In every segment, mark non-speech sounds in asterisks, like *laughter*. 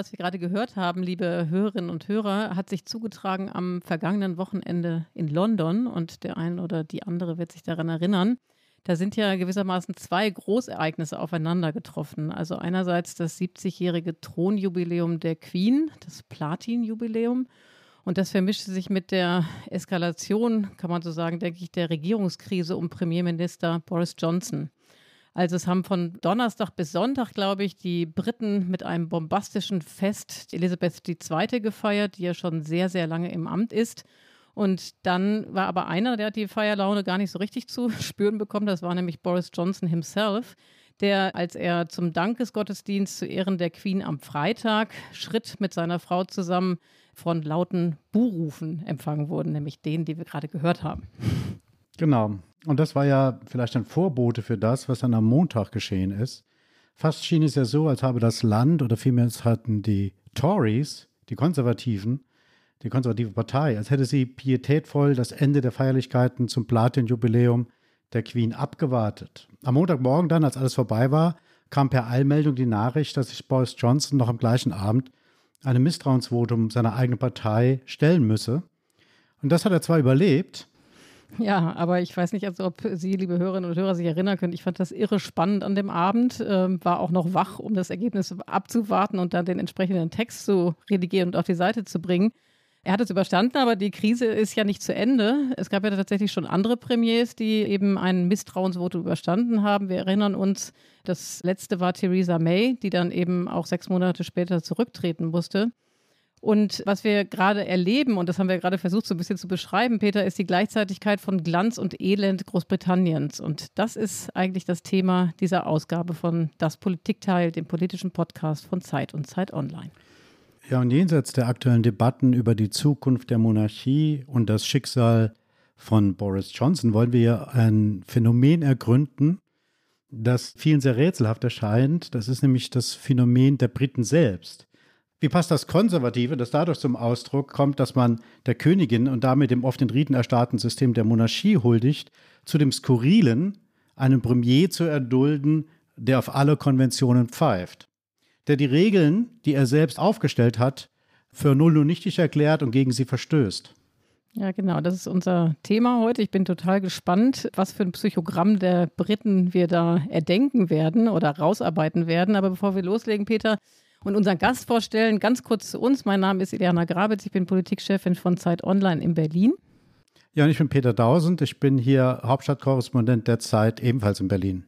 Was wir gerade gehört haben, liebe Hörerinnen und Hörer, hat sich zugetragen am vergangenen Wochenende in London und der eine oder die andere wird sich daran erinnern. Da sind ja gewissermaßen zwei Großereignisse aufeinander getroffen. Also einerseits das 70-jährige Thronjubiläum der Queen, das Platin-Jubiläum. Und das vermischte sich mit der Eskalation, kann man so sagen, denke ich, der Regierungskrise um Premierminister Boris Johnson. Also es haben von Donnerstag bis Sonntag, glaube ich, die Briten mit einem bombastischen Fest Elisabeth II. gefeiert, die ja schon sehr, sehr lange im Amt ist. Und dann war aber einer, der die Feierlaune gar nicht so richtig zu *laughs* spüren bekommen. Das war nämlich Boris Johnson himself, der, als er zum Dankesgottesdienst zu Ehren der Queen am Freitag schritt mit seiner Frau zusammen von lauten Buhrufen empfangen wurde, nämlich denen, die wir gerade gehört haben. Genau. Und das war ja vielleicht ein Vorbote für das, was dann am Montag geschehen ist. Fast schien es ja so, als habe das Land oder vielmehr es hatten die Tories, die Konservativen, die konservative Partei, als hätte sie pietätvoll das Ende der Feierlichkeiten zum Platin-Jubiläum der Queen abgewartet. Am Montagmorgen dann, als alles vorbei war, kam per Eilmeldung die Nachricht, dass sich Boris Johnson noch am gleichen Abend einem Misstrauensvotum seiner eigenen Partei stellen müsse. Und das hat er zwar überlebt, ja, aber ich weiß nicht, also ob Sie, liebe Hörerinnen und Hörer, sich erinnern können. Ich fand das irre spannend an dem Abend, ähm, war auch noch wach, um das Ergebnis abzuwarten und dann den entsprechenden Text zu redigieren und auf die Seite zu bringen. Er hat es überstanden, aber die Krise ist ja nicht zu Ende. Es gab ja tatsächlich schon andere Premiers, die eben ein Misstrauensvotum überstanden haben. Wir erinnern uns, das letzte war Theresa May, die dann eben auch sechs Monate später zurücktreten musste. Und was wir gerade erleben, und das haben wir gerade versucht so ein bisschen zu beschreiben, Peter, ist die Gleichzeitigkeit von Glanz und Elend Großbritanniens. Und das ist eigentlich das Thema dieser Ausgabe von Das Politikteil, dem politischen Podcast von Zeit und Zeit Online. Ja, und jenseits der aktuellen Debatten über die Zukunft der Monarchie und das Schicksal von Boris Johnson wollen wir ein Phänomen ergründen, das vielen sehr rätselhaft erscheint. Das ist nämlich das Phänomen der Briten selbst. Wie passt das Konservative, das dadurch zum Ausdruck kommt, dass man der Königin und damit dem oft in Riten erstarrten System der Monarchie huldigt, zu dem Skurrilen, einen Premier zu erdulden, der auf alle Konventionen pfeift, der die Regeln, die er selbst aufgestellt hat, für null und nichtig erklärt und gegen sie verstößt. Ja, genau, das ist unser Thema heute. Ich bin total gespannt, was für ein Psychogramm der Briten wir da erdenken werden oder rausarbeiten werden. Aber bevor wir loslegen, Peter, und unseren Gast vorstellen. Ganz kurz zu uns. Mein Name ist Iliana Grabitz. Ich bin Politikchefin von Zeit Online in Berlin. Ja, und ich bin Peter Dausend. Ich bin hier Hauptstadtkorrespondent der Zeit, ebenfalls in Berlin.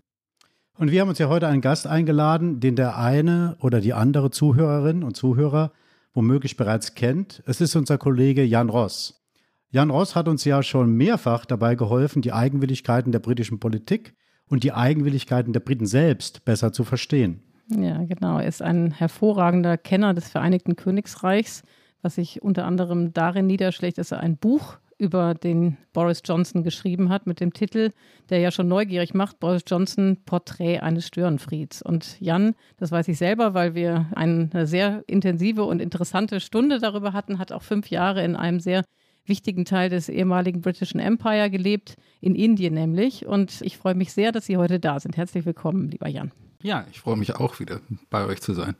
Und wir haben uns ja heute einen Gast eingeladen, den der eine oder die andere Zuhörerin und Zuhörer womöglich bereits kennt. Es ist unser Kollege Jan Ross. Jan Ross hat uns ja schon mehrfach dabei geholfen, die Eigenwilligkeiten der britischen Politik und die Eigenwilligkeiten der Briten selbst besser zu verstehen. Ja, genau. Er ist ein hervorragender Kenner des Vereinigten Königsreichs, was sich unter anderem darin niederschlägt, dass er ein Buch über den Boris Johnson geschrieben hat mit dem Titel, der ja schon neugierig macht, Boris Johnson, Porträt eines Störenfrieds. Und Jan, das weiß ich selber, weil wir eine sehr intensive und interessante Stunde darüber hatten, hat auch fünf Jahre in einem sehr wichtigen Teil des ehemaligen Britischen Empire gelebt, in Indien nämlich. Und ich freue mich sehr, dass Sie heute da sind. Herzlich willkommen, lieber Jan. Ja, ich freue mich auch wieder bei euch zu sein.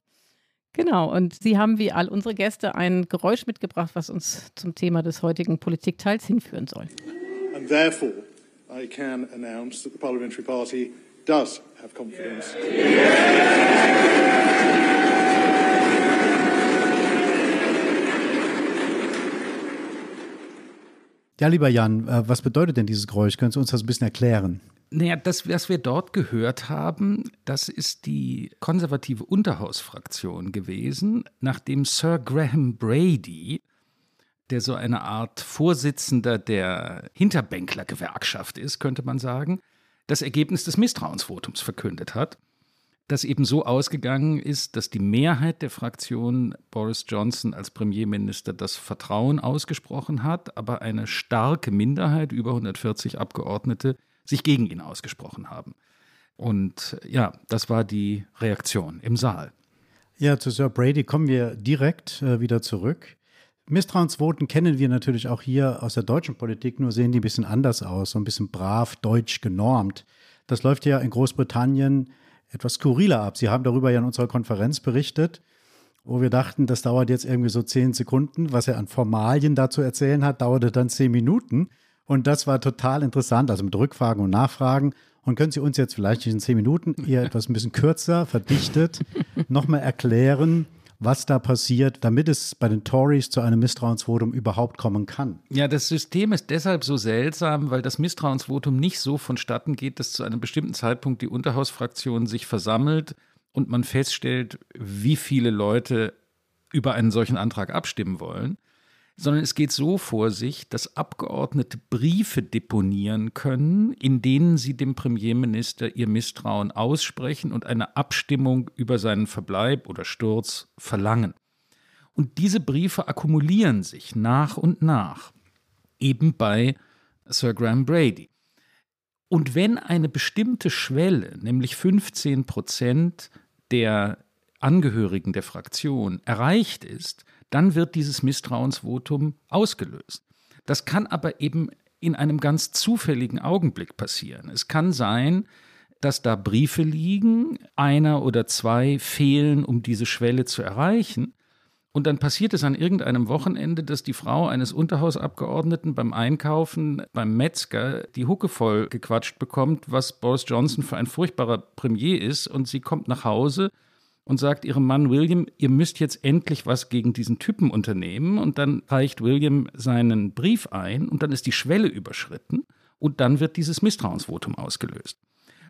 Genau, und Sie haben wie all unsere Gäste ein Geräusch mitgebracht, was uns zum Thema des heutigen Politikteils hinführen soll. And therefore, I can announce that the Parliamentary Party does have confidence. Ja, lieber Jan, äh, was bedeutet denn dieses Geräusch? Können Sie uns das ein bisschen erklären? Naja, das, was wir dort gehört haben, das ist die konservative Unterhausfraktion gewesen, nachdem Sir Graham Brady, der so eine Art Vorsitzender der Hinterbänklergewerkschaft ist, könnte man sagen, das Ergebnis des Misstrauensvotums verkündet hat. das eben so ausgegangen ist, dass die Mehrheit der Fraktion Boris Johnson als Premierminister das Vertrauen ausgesprochen hat, aber eine starke Minderheit, über 140 Abgeordnete, sich gegen ihn ausgesprochen haben. Und ja, das war die Reaktion im Saal. Ja, zu Sir Brady kommen wir direkt äh, wieder zurück. Misstrauensvoten kennen wir natürlich auch hier aus der deutschen Politik, nur sehen die ein bisschen anders aus, so ein bisschen brav deutsch genormt. Das läuft ja in Großbritannien etwas skurriler ab. Sie haben darüber ja in unserer Konferenz berichtet, wo wir dachten, das dauert jetzt irgendwie so zehn Sekunden. Was er an Formalien dazu erzählen hat, dauerte dann zehn Minuten. Und das war total interessant, also mit Rückfragen und Nachfragen. Und können Sie uns jetzt vielleicht in zehn Minuten eher *laughs* etwas ein bisschen kürzer, verdichtet, nochmal erklären, was da passiert, damit es bei den Tories zu einem Misstrauensvotum überhaupt kommen kann. Ja, das System ist deshalb so seltsam, weil das Misstrauensvotum nicht so vonstatten geht, dass zu einem bestimmten Zeitpunkt die Unterhausfraktion sich versammelt und man feststellt, wie viele Leute über einen solchen Antrag abstimmen wollen, sondern es geht so vor sich, dass Abgeordnete Briefe deponieren können, in denen sie dem Premierminister ihr Misstrauen aussprechen und eine Abstimmung über seinen Verbleib oder Sturz verlangen. Und diese Briefe akkumulieren sich nach und nach, eben bei Sir Graham Brady. Und wenn eine bestimmte Schwelle, nämlich 15 Prozent der Angehörigen der Fraktion erreicht ist, dann wird dieses Misstrauensvotum ausgelöst. Das kann aber eben in einem ganz zufälligen Augenblick passieren. Es kann sein, dass da Briefe liegen, einer oder zwei fehlen, um diese Schwelle zu erreichen. Und dann passiert es an irgendeinem Wochenende, dass die Frau eines Unterhausabgeordneten beim Einkaufen beim Metzger die Hucke voll gequatscht bekommt, was Boris Johnson für ein furchtbarer Premier ist. Und sie kommt nach Hause und sagt ihrem Mann William, ihr müsst jetzt endlich was gegen diesen Typen unternehmen. Und dann reicht William seinen Brief ein und dann ist die Schwelle überschritten und dann wird dieses Misstrauensvotum ausgelöst.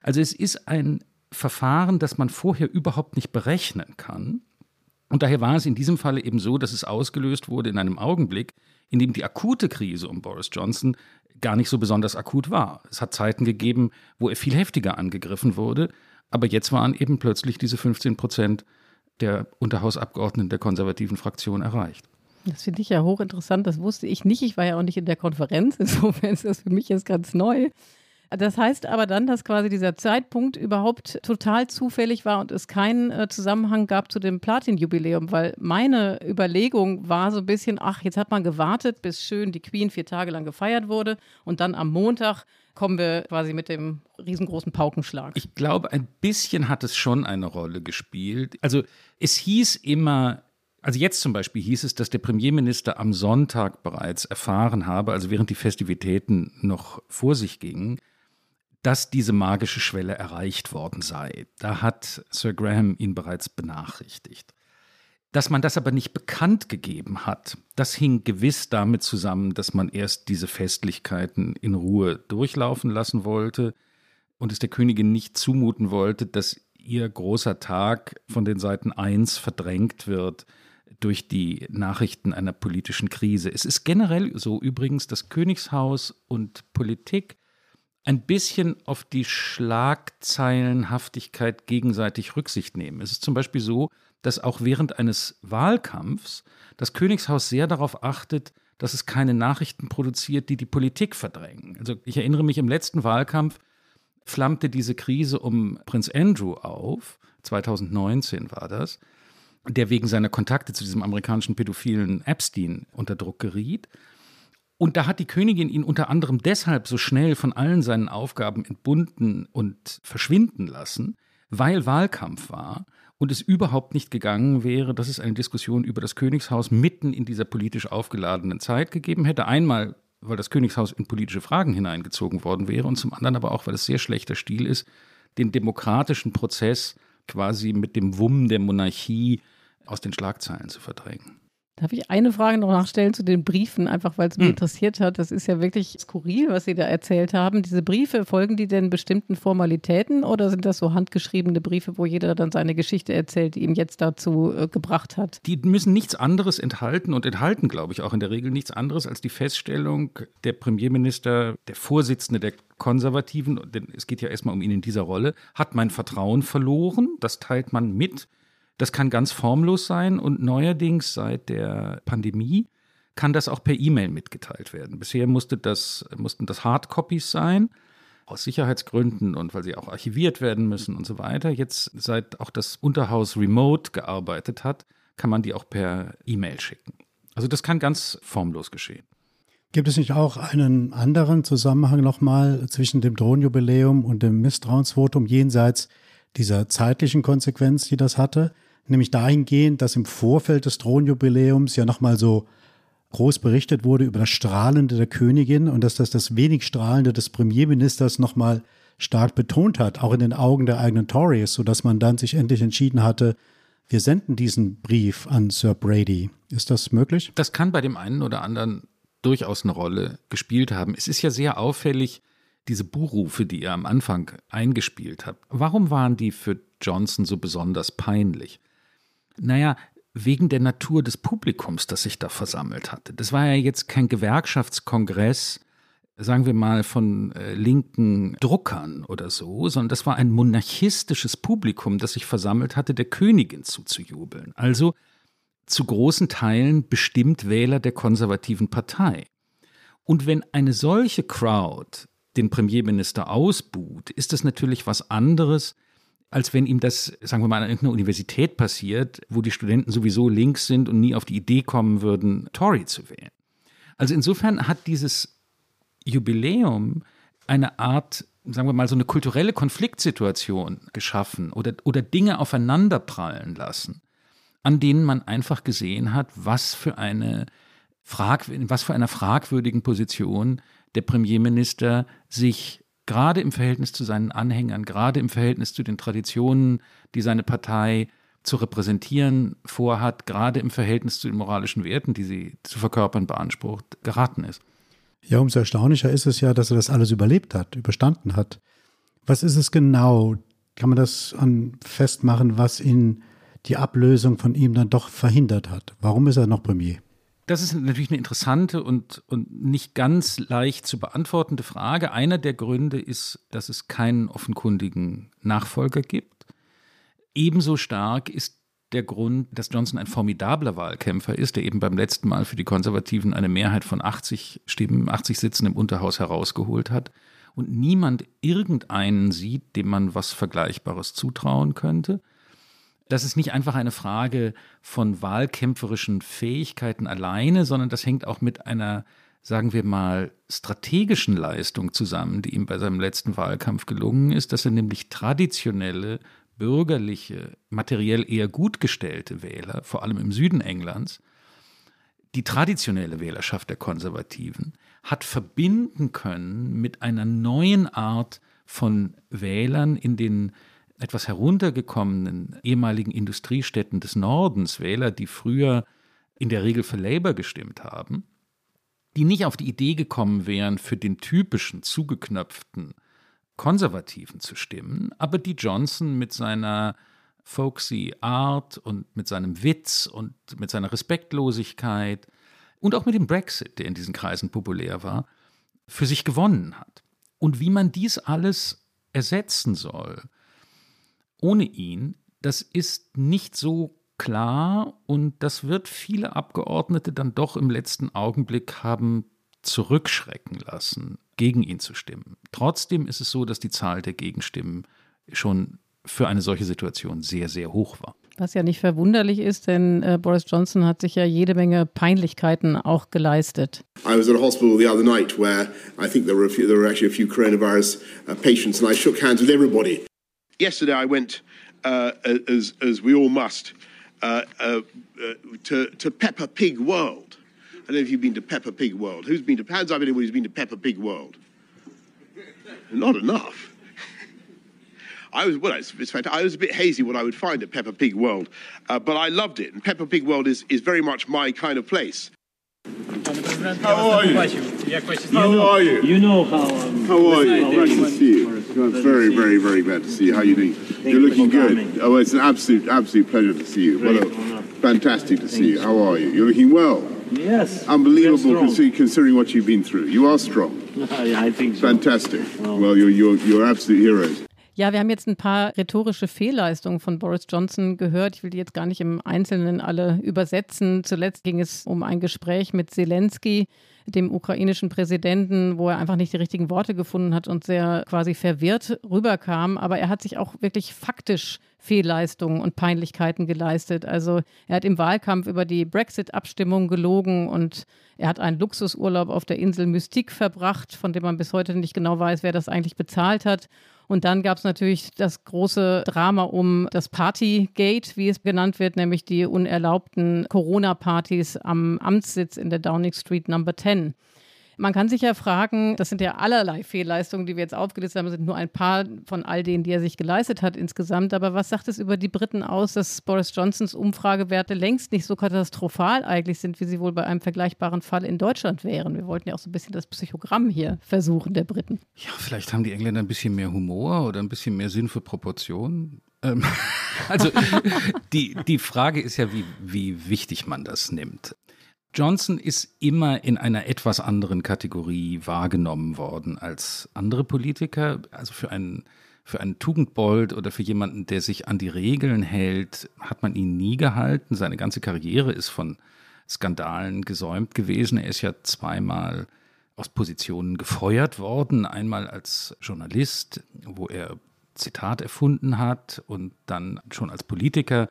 Also es ist ein Verfahren, das man vorher überhaupt nicht berechnen kann. Und daher war es in diesem Falle eben so, dass es ausgelöst wurde in einem Augenblick, in dem die akute Krise um Boris Johnson gar nicht so besonders akut war. Es hat Zeiten gegeben, wo er viel heftiger angegriffen wurde. Aber jetzt waren eben plötzlich diese 15 Prozent der Unterhausabgeordneten der konservativen Fraktion erreicht. Das finde ich ja hochinteressant. Das wusste ich nicht. Ich war ja auch nicht in der Konferenz. *laughs* Insofern ist das für mich jetzt ganz neu. Das heißt aber dann, dass quasi dieser Zeitpunkt überhaupt total zufällig war und es keinen äh, Zusammenhang gab zu dem Platin-Jubiläum, weil meine Überlegung war so ein bisschen, ach, jetzt hat man gewartet, bis schön die Queen vier Tage lang gefeiert wurde und dann am Montag kommen wir quasi mit dem riesengroßen Paukenschlag. Ich glaube, ein bisschen hat es schon eine Rolle gespielt. Also es hieß immer, also jetzt zum Beispiel hieß es, dass der Premierminister am Sonntag bereits erfahren habe, also während die Festivitäten noch vor sich gingen, dass diese magische Schwelle erreicht worden sei. Da hat Sir Graham ihn bereits benachrichtigt. Dass man das aber nicht bekannt gegeben hat, das hing gewiss damit zusammen, dass man erst diese Festlichkeiten in Ruhe durchlaufen lassen wollte und es der Königin nicht zumuten wollte, dass ihr großer Tag von den Seiten 1 verdrängt wird durch die Nachrichten einer politischen Krise. Es ist generell so übrigens, dass Königshaus und Politik ein bisschen auf die Schlagzeilenhaftigkeit gegenseitig Rücksicht nehmen. Es ist zum Beispiel so, dass auch während eines Wahlkampfs das Königshaus sehr darauf achtet, dass es keine Nachrichten produziert, die die Politik verdrängen. Also ich erinnere mich, im letzten Wahlkampf flammte diese Krise um Prinz Andrew auf, 2019 war das, der wegen seiner Kontakte zu diesem amerikanischen Pädophilen Epstein unter Druck geriet. Und da hat die Königin ihn unter anderem deshalb so schnell von allen seinen Aufgaben entbunden und verschwinden lassen, weil Wahlkampf war und es überhaupt nicht gegangen wäre, dass es eine Diskussion über das Königshaus mitten in dieser politisch aufgeladenen Zeit gegeben hätte. Einmal, weil das Königshaus in politische Fragen hineingezogen worden wäre und zum anderen aber auch, weil es sehr schlechter Stil ist, den demokratischen Prozess quasi mit dem Wumm der Monarchie aus den Schlagzeilen zu verdrängen. Darf ich eine Frage noch nachstellen zu den Briefen, einfach weil es mich hm. interessiert hat? Das ist ja wirklich skurril, was Sie da erzählt haben. Diese Briefe, folgen die denn bestimmten Formalitäten oder sind das so handgeschriebene Briefe, wo jeder dann seine Geschichte erzählt, die ihn jetzt dazu äh, gebracht hat? Die müssen nichts anderes enthalten und enthalten, glaube ich, auch in der Regel nichts anderes als die Feststellung, der Premierminister, der Vorsitzende der Konservativen, denn es geht ja erstmal um ihn in dieser Rolle, hat mein Vertrauen verloren. Das teilt man mit. Das kann ganz formlos sein und neuerdings seit der Pandemie kann das auch per E-Mail mitgeteilt werden. Bisher musste das, mussten das Hardcopies sein, aus Sicherheitsgründen und weil sie auch archiviert werden müssen und so weiter. Jetzt, seit auch das Unterhaus remote gearbeitet hat, kann man die auch per E-Mail schicken. Also das kann ganz formlos geschehen. Gibt es nicht auch einen anderen Zusammenhang nochmal zwischen dem Drohnenjubiläum und dem Misstrauensvotum jenseits dieser zeitlichen Konsequenz, die das hatte? Nämlich dahingehend, dass im Vorfeld des Thronjubiläums ja nochmal so groß berichtet wurde über das Strahlende der Königin und dass das das wenig Strahlende des Premierministers nochmal stark betont hat, auch in den Augen der eigenen Tories, sodass man dann sich endlich entschieden hatte, wir senden diesen Brief an Sir Brady. Ist das möglich? Das kann bei dem einen oder anderen durchaus eine Rolle gespielt haben. Es ist ja sehr auffällig, diese Buchrufe, die ihr am Anfang eingespielt habt. Warum waren die für Johnson so besonders peinlich? Naja, wegen der Natur des Publikums, das sich da versammelt hatte. Das war ja jetzt kein Gewerkschaftskongress, sagen wir mal, von äh, linken Druckern oder so, sondern das war ein monarchistisches Publikum, das sich versammelt hatte, der Königin zuzujubeln. Also zu großen Teilen bestimmt Wähler der konservativen Partei. Und wenn eine solche Crowd den Premierminister ausbuht, ist das natürlich was anderes, als wenn ihm das, sagen wir mal, an irgendeiner Universität passiert, wo die Studenten sowieso links sind und nie auf die Idee kommen würden, Tory zu wählen. Also insofern hat dieses Jubiläum eine Art, sagen wir mal, so eine kulturelle Konfliktsituation geschaffen oder, oder Dinge aufeinanderprallen lassen, an denen man einfach gesehen hat, was für eine Frag, was für einer fragwürdigen Position der Premierminister sich gerade im Verhältnis zu seinen Anhängern, gerade im Verhältnis zu den Traditionen, die seine Partei zu repräsentieren vorhat, gerade im Verhältnis zu den moralischen Werten, die sie zu verkörpern beansprucht, geraten ist. Ja, umso erstaunlicher ist es ja, dass er das alles überlebt hat, überstanden hat. Was ist es genau? Kann man das an festmachen, was ihn die Ablösung von ihm dann doch verhindert hat? Warum ist er noch Premier? Das ist natürlich eine interessante und, und nicht ganz leicht zu beantwortende Frage. Einer der Gründe ist, dass es keinen offenkundigen Nachfolger gibt. Ebenso stark ist der Grund, dass Johnson ein formidabler Wahlkämpfer ist, der eben beim letzten Mal für die Konservativen eine Mehrheit von 80 Stimmen, 80 Sitzen im Unterhaus herausgeholt hat und niemand irgendeinen sieht, dem man was Vergleichbares zutrauen könnte das ist nicht einfach eine Frage von wahlkämpferischen Fähigkeiten alleine, sondern das hängt auch mit einer, sagen wir mal, strategischen Leistung zusammen, die ihm bei seinem letzten Wahlkampf gelungen ist, dass er nämlich traditionelle, bürgerliche, materiell eher gut gestellte Wähler, vor allem im Süden Englands, die traditionelle Wählerschaft der Konservativen, hat verbinden können mit einer neuen Art von Wählern in den etwas heruntergekommenen ehemaligen Industriestädten des Nordens, Wähler, die früher in der Regel für Labour gestimmt haben, die nicht auf die Idee gekommen wären, für den typischen zugeknöpften Konservativen zu stimmen, aber die Johnson mit seiner folksy Art und mit seinem Witz und mit seiner Respektlosigkeit und auch mit dem Brexit, der in diesen Kreisen populär war, für sich gewonnen hat. Und wie man dies alles ersetzen soll, ohne ihn, das ist nicht so klar und das wird viele Abgeordnete dann doch im letzten Augenblick haben zurückschrecken lassen, gegen ihn zu stimmen. Trotzdem ist es so, dass die Zahl der Gegenstimmen schon für eine solche Situation sehr, sehr hoch war. Was ja nicht verwunderlich ist, denn äh, Boris Johnson hat sich ja jede Menge Peinlichkeiten auch geleistet. I was at a hospital the other night where I think there were, a few, there were actually a few coronavirus uh, patients and I shook hands with everybody. Yesterday, I went, uh, as, as we all must, uh, uh, uh, to, to Peppa Pig World. I don't know if you've been to Peppa Pig World. Who's been to, hands up anybody who's been to Peppa Pig World? Not enough. I was well. It's, it's I was a bit hazy what I would find at Peppa Pig World, uh, but I loved it. And Peppa Pig World is, is very much my kind of place. How are you? How are you? You know how. Um, How are you? Glad to see you. I'm Very, very, very glad to see you. How are you doing? You're looking good. Oh, it's an absolute, absolute pleasure to see you. What a, fantastic to see you. How are you? You're looking well. Yes. Unbelievable considering what you've been through. You are strong. *laughs* I think so. Fantastic. Well, you're, you're, you're absolute heroes. Ja, wir haben jetzt ein paar rhetorische Fehlleistungen von Boris Johnson gehört. Ich will die jetzt gar nicht im Einzelnen alle übersetzen. Zuletzt ging es um ein Gespräch mit Zelensky, dem ukrainischen Präsidenten, wo er einfach nicht die richtigen Worte gefunden hat und sehr quasi verwirrt rüberkam. Aber er hat sich auch wirklich faktisch Fehlleistungen und Peinlichkeiten geleistet. Also er hat im Wahlkampf über die Brexit-Abstimmung gelogen und er hat einen Luxusurlaub auf der Insel Mystique verbracht, von dem man bis heute nicht genau weiß, wer das eigentlich bezahlt hat. Und dann gab es natürlich das große Drama um das Partygate, wie es genannt wird, nämlich die unerlaubten Corona-Partys am Amtssitz in der Downing Street Number 10. Man kann sich ja fragen, das sind ja allerlei Fehlleistungen, die wir jetzt aufgelistet haben, sind nur ein paar von all denen, die er sich geleistet hat insgesamt. Aber was sagt es über die Briten aus, dass Boris Johnsons Umfragewerte längst nicht so katastrophal eigentlich sind, wie sie wohl bei einem vergleichbaren Fall in Deutschland wären? Wir wollten ja auch so ein bisschen das Psychogramm hier versuchen, der Briten. Ja, vielleicht haben die Engländer ein bisschen mehr Humor oder ein bisschen mehr Sinn für Proportionen. Ähm, *laughs* also die, die Frage ist ja, wie, wie wichtig man das nimmt. Johnson ist immer in einer etwas anderen Kategorie wahrgenommen worden als andere Politiker. Also für einen, für einen Tugendbold oder für jemanden, der sich an die Regeln hält, hat man ihn nie gehalten. Seine ganze Karriere ist von Skandalen gesäumt gewesen. Er ist ja zweimal aus Positionen gefeuert worden. Einmal als Journalist, wo er Zitat erfunden hat und dann schon als Politiker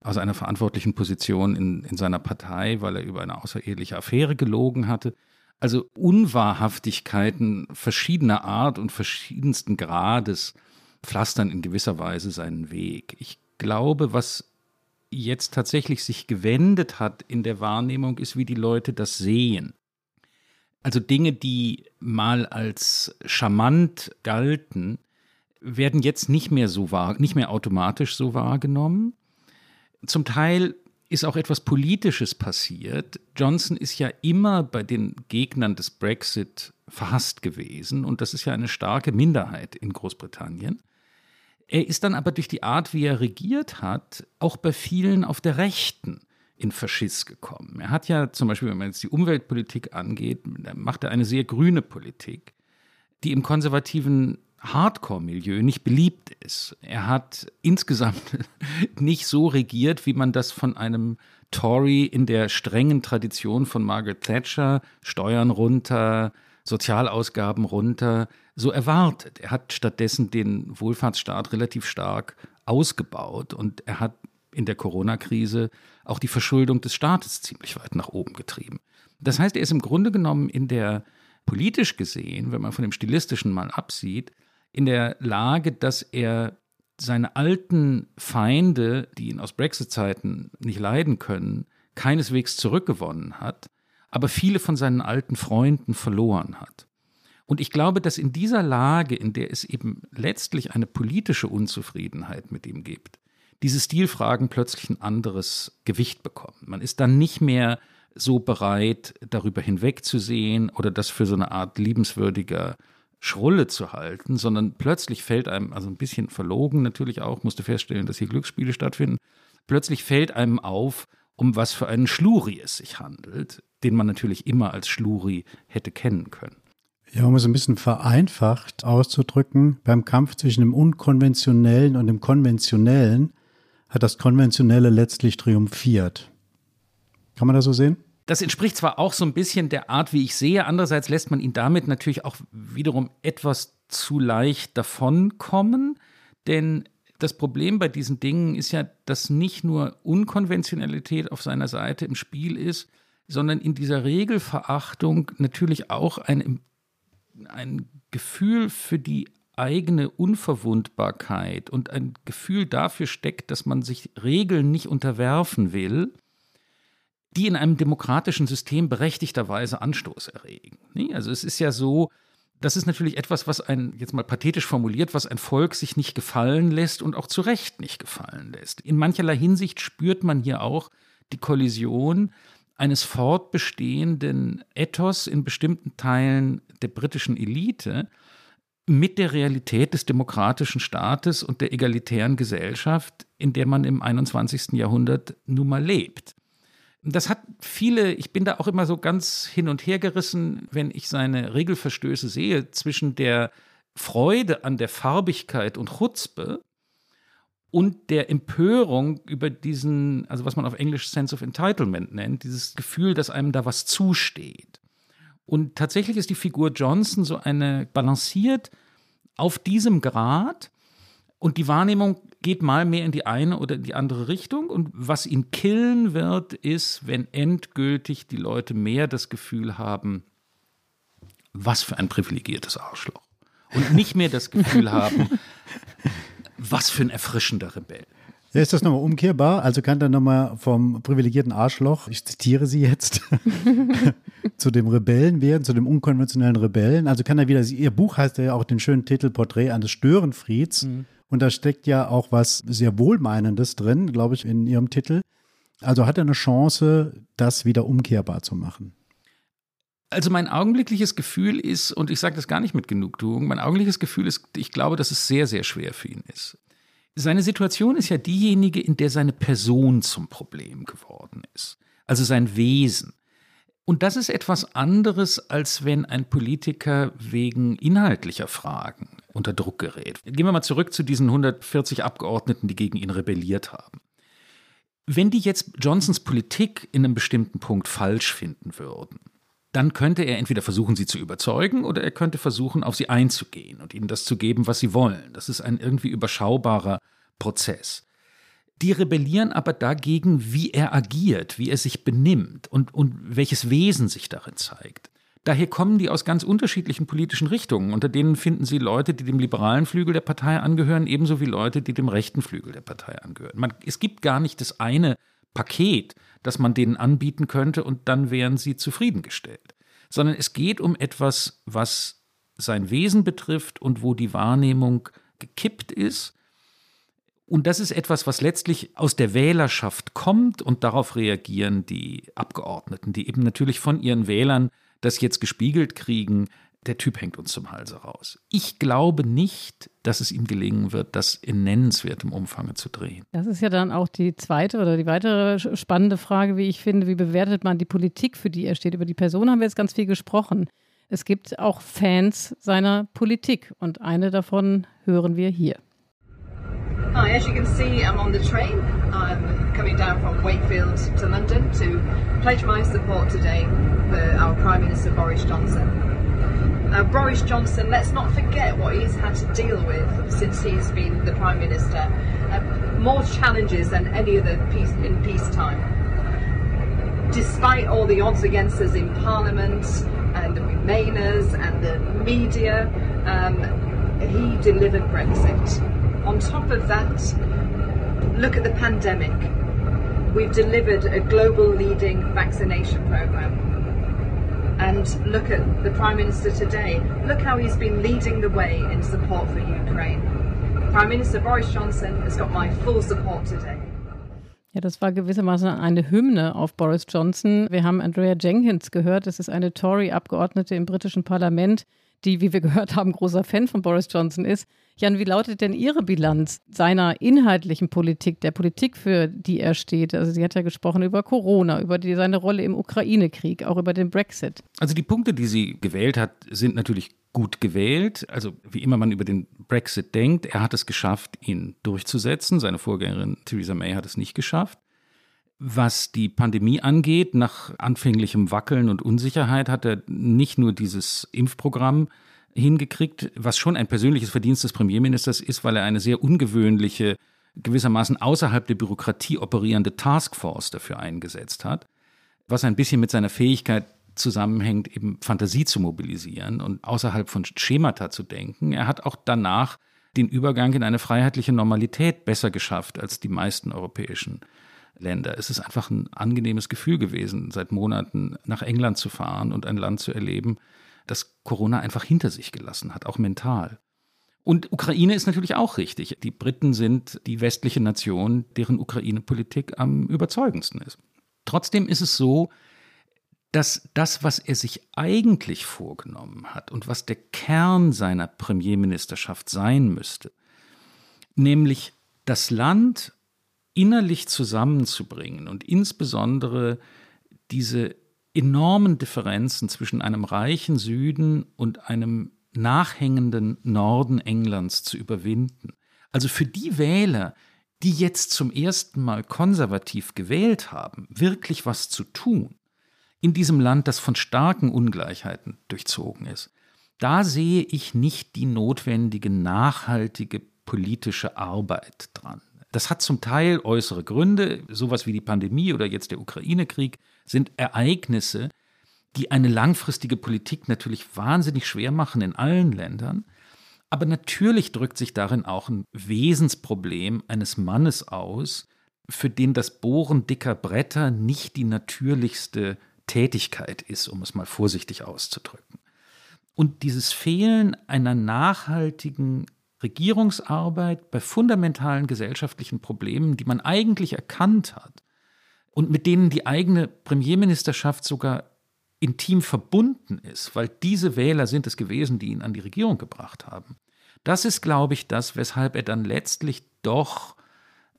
aus einer verantwortlichen Position in, in seiner Partei, weil er über eine außereheliche Affäre gelogen hatte. Also Unwahrhaftigkeiten verschiedener Art und verschiedensten Grades pflastern in gewisser Weise seinen Weg. Ich glaube, was jetzt tatsächlich sich gewendet hat in der Wahrnehmung, ist, wie die Leute das sehen. Also Dinge, die mal als charmant galten, werden jetzt nicht mehr so wahr, nicht mehr automatisch so wahrgenommen. Zum Teil ist auch etwas Politisches passiert. Johnson ist ja immer bei den Gegnern des Brexit verhasst gewesen und das ist ja eine starke Minderheit in Großbritannien. Er ist dann aber durch die Art, wie er regiert hat, auch bei vielen auf der Rechten in Faschiss gekommen. Er hat ja zum Beispiel, wenn man jetzt die Umweltpolitik angeht, macht er eine sehr grüne Politik, die im konservativen Hardcore-Milieu nicht beliebt ist. Er hat insgesamt *laughs* nicht so regiert, wie man das von einem Tory in der strengen Tradition von Margaret Thatcher, Steuern runter, Sozialausgaben runter, so erwartet. Er hat stattdessen den Wohlfahrtsstaat relativ stark ausgebaut und er hat in der Corona-Krise auch die Verschuldung des Staates ziemlich weit nach oben getrieben. Das heißt, er ist im Grunde genommen in der politisch gesehen, wenn man von dem stilistischen mal absieht, in der Lage, dass er seine alten Feinde, die ihn aus Brexit-Zeiten nicht leiden können, keineswegs zurückgewonnen hat, aber viele von seinen alten Freunden verloren hat. Und ich glaube, dass in dieser Lage, in der es eben letztlich eine politische Unzufriedenheit mit ihm gibt, diese Stilfragen plötzlich ein anderes Gewicht bekommen. Man ist dann nicht mehr so bereit, darüber hinwegzusehen oder das für so eine Art liebenswürdiger Schrulle zu halten, sondern plötzlich fällt einem, also ein bisschen verlogen natürlich auch, musste feststellen, dass hier Glücksspiele stattfinden, plötzlich fällt einem auf, um was für einen Schluri es sich handelt, den man natürlich immer als Schluri hätte kennen können. Ja, um es ein bisschen vereinfacht auszudrücken, beim Kampf zwischen dem Unkonventionellen und dem Konventionellen hat das Konventionelle letztlich triumphiert. Kann man das so sehen? Das entspricht zwar auch so ein bisschen der Art, wie ich sehe, andererseits lässt man ihn damit natürlich auch wiederum etwas zu leicht davonkommen, denn das Problem bei diesen Dingen ist ja, dass nicht nur Unkonventionalität auf seiner Seite im Spiel ist, sondern in dieser Regelverachtung natürlich auch ein, ein Gefühl für die eigene Unverwundbarkeit und ein Gefühl dafür steckt, dass man sich Regeln nicht unterwerfen will die in einem demokratischen System berechtigterweise Anstoß erregen. Also es ist ja so, das ist natürlich etwas, was ein, jetzt mal pathetisch formuliert, was ein Volk sich nicht gefallen lässt und auch zu Recht nicht gefallen lässt. In mancherlei Hinsicht spürt man hier auch die Kollision eines fortbestehenden Ethos in bestimmten Teilen der britischen Elite mit der Realität des demokratischen Staates und der egalitären Gesellschaft, in der man im 21. Jahrhundert nun mal lebt. Das hat viele, ich bin da auch immer so ganz hin und her gerissen, wenn ich seine Regelverstöße sehe, zwischen der Freude an der Farbigkeit und Chutzpe und der Empörung über diesen, also was man auf Englisch Sense of Entitlement nennt, dieses Gefühl, dass einem da was zusteht. Und tatsächlich ist die Figur Johnson so eine balanciert auf diesem Grad und die Wahrnehmung geht mal mehr in die eine oder in die andere Richtung. Und was ihn killen wird, ist, wenn endgültig die Leute mehr das Gefühl haben, was für ein privilegiertes Arschloch. Und nicht mehr das Gefühl *laughs* haben, was für ein erfrischender Rebell. Ja, ist das nochmal umkehrbar? Also kann dann nochmal vom privilegierten Arschloch, ich zitiere sie jetzt, *laughs* zu dem Rebellen werden, zu dem unkonventionellen Rebellen. Also kann er wieder, ihr Buch heißt ja auch den schönen Titel Porträt eines Störenfrieds. Mhm. Und da steckt ja auch was sehr Wohlmeinendes drin, glaube ich, in ihrem Titel. Also hat er eine Chance, das wieder umkehrbar zu machen. Also mein augenblickliches Gefühl ist, und ich sage das gar nicht mit Genugtuung, mein augenblickliches Gefühl ist, ich glaube, dass es sehr, sehr schwer für ihn ist. Seine Situation ist ja diejenige, in der seine Person zum Problem geworden ist. Also sein Wesen. Und das ist etwas anderes, als wenn ein Politiker wegen inhaltlicher Fragen unter Druck gerät. Gehen wir mal zurück zu diesen 140 Abgeordneten, die gegen ihn rebelliert haben. Wenn die jetzt Johnsons Politik in einem bestimmten Punkt falsch finden würden, dann könnte er entweder versuchen, sie zu überzeugen, oder er könnte versuchen, auf sie einzugehen und ihnen das zu geben, was sie wollen. Das ist ein irgendwie überschaubarer Prozess. Die rebellieren aber dagegen, wie er agiert, wie er sich benimmt und, und welches Wesen sich darin zeigt. Daher kommen die aus ganz unterschiedlichen politischen Richtungen. Unter denen finden Sie Leute, die dem liberalen Flügel der Partei angehören, ebenso wie Leute, die dem rechten Flügel der Partei angehören. Man, es gibt gar nicht das eine Paket, das man denen anbieten könnte und dann wären sie zufriedengestellt. Sondern es geht um etwas, was sein Wesen betrifft und wo die Wahrnehmung gekippt ist. Und das ist etwas, was letztlich aus der Wählerschaft kommt und darauf reagieren die Abgeordneten, die eben natürlich von ihren Wählern das jetzt gespiegelt kriegen, der Typ hängt uns zum Halse raus. Ich glaube nicht, dass es ihm gelingen wird, das in nennenswertem Umfang zu drehen. Das ist ja dann auch die zweite oder die weitere spannende Frage, wie ich finde. Wie bewertet man die Politik, für die er steht? Über die Person haben wir jetzt ganz viel gesprochen. Es gibt auch Fans seiner Politik und eine davon hören wir hier. Hi, as you can see, I'm on the train. I'm coming down from Wakefield to London to pledge my support today for our Prime Minister Boris Johnson. Now, Boris Johnson, let's not forget what he's had to deal with since he's been the Prime Minister. Uh, more challenges than any other peace, in peacetime. Despite all the odds against us in Parliament and the Remainers and the media, um, he delivered Brexit. On top of that, look at the pandemic. We've delivered a global leading vaccination program. And look at the Prime Minister today. Look how he's been leading the way in support for Ukraine. Prime Minister Boris Johnson has got my full support today. Ja, das war gewissermaßen eine Hymne auf Boris Johnson. Wir haben Andrea Jenkins gehört. Das ist eine Tory-Abgeordnete im britischen Parlament, die, wie wir *laughs* gehört haben, großer Fan von Boris Johnson ist. Jan, wie lautet denn Ihre Bilanz seiner inhaltlichen Politik, der Politik, für die er steht? Also sie hat ja gesprochen über Corona, über die, seine Rolle im Ukraine-Krieg, auch über den Brexit. Also die Punkte, die sie gewählt hat, sind natürlich gut gewählt. Also wie immer man über den Brexit denkt, er hat es geschafft, ihn durchzusetzen. Seine Vorgängerin Theresa May hat es nicht geschafft. Was die Pandemie angeht, nach anfänglichem Wackeln und Unsicherheit hat er nicht nur dieses Impfprogramm hingekriegt, was schon ein persönliches Verdienst des Premierministers ist, weil er eine sehr ungewöhnliche, gewissermaßen außerhalb der Bürokratie operierende Taskforce dafür eingesetzt hat, was ein bisschen mit seiner Fähigkeit zusammenhängt, eben Fantasie zu mobilisieren und außerhalb von Schemata zu denken. Er hat auch danach den Übergang in eine freiheitliche Normalität besser geschafft als die meisten europäischen Länder. Es ist einfach ein angenehmes Gefühl gewesen, seit Monaten nach England zu fahren und ein Land zu erleben, das Corona einfach hinter sich gelassen hat, auch mental. Und Ukraine ist natürlich auch richtig. Die Briten sind die westliche Nation, deren Ukraine-Politik am überzeugendsten ist. Trotzdem ist es so, dass das, was er sich eigentlich vorgenommen hat und was der Kern seiner Premierministerschaft sein müsste, nämlich das Land innerlich zusammenzubringen und insbesondere diese enormen Differenzen zwischen einem reichen Süden und einem nachhängenden Norden Englands zu überwinden. Also für die Wähler, die jetzt zum ersten Mal konservativ gewählt haben, wirklich was zu tun, in diesem Land, das von starken Ungleichheiten durchzogen ist, da sehe ich nicht die notwendige nachhaltige politische Arbeit dran. Das hat zum Teil äußere Gründe, sowas wie die Pandemie oder jetzt der Ukraine-Krieg sind Ereignisse, die eine langfristige Politik natürlich wahnsinnig schwer machen in allen Ländern. Aber natürlich drückt sich darin auch ein Wesensproblem eines Mannes aus, für den das Bohren dicker Bretter nicht die natürlichste Tätigkeit ist, um es mal vorsichtig auszudrücken. Und dieses Fehlen einer nachhaltigen Regierungsarbeit bei fundamentalen gesellschaftlichen Problemen, die man eigentlich erkannt hat und mit denen die eigene Premierministerschaft sogar intim verbunden ist, weil diese Wähler sind es gewesen, die ihn an die Regierung gebracht haben. Das ist, glaube ich, das, weshalb er dann letztlich doch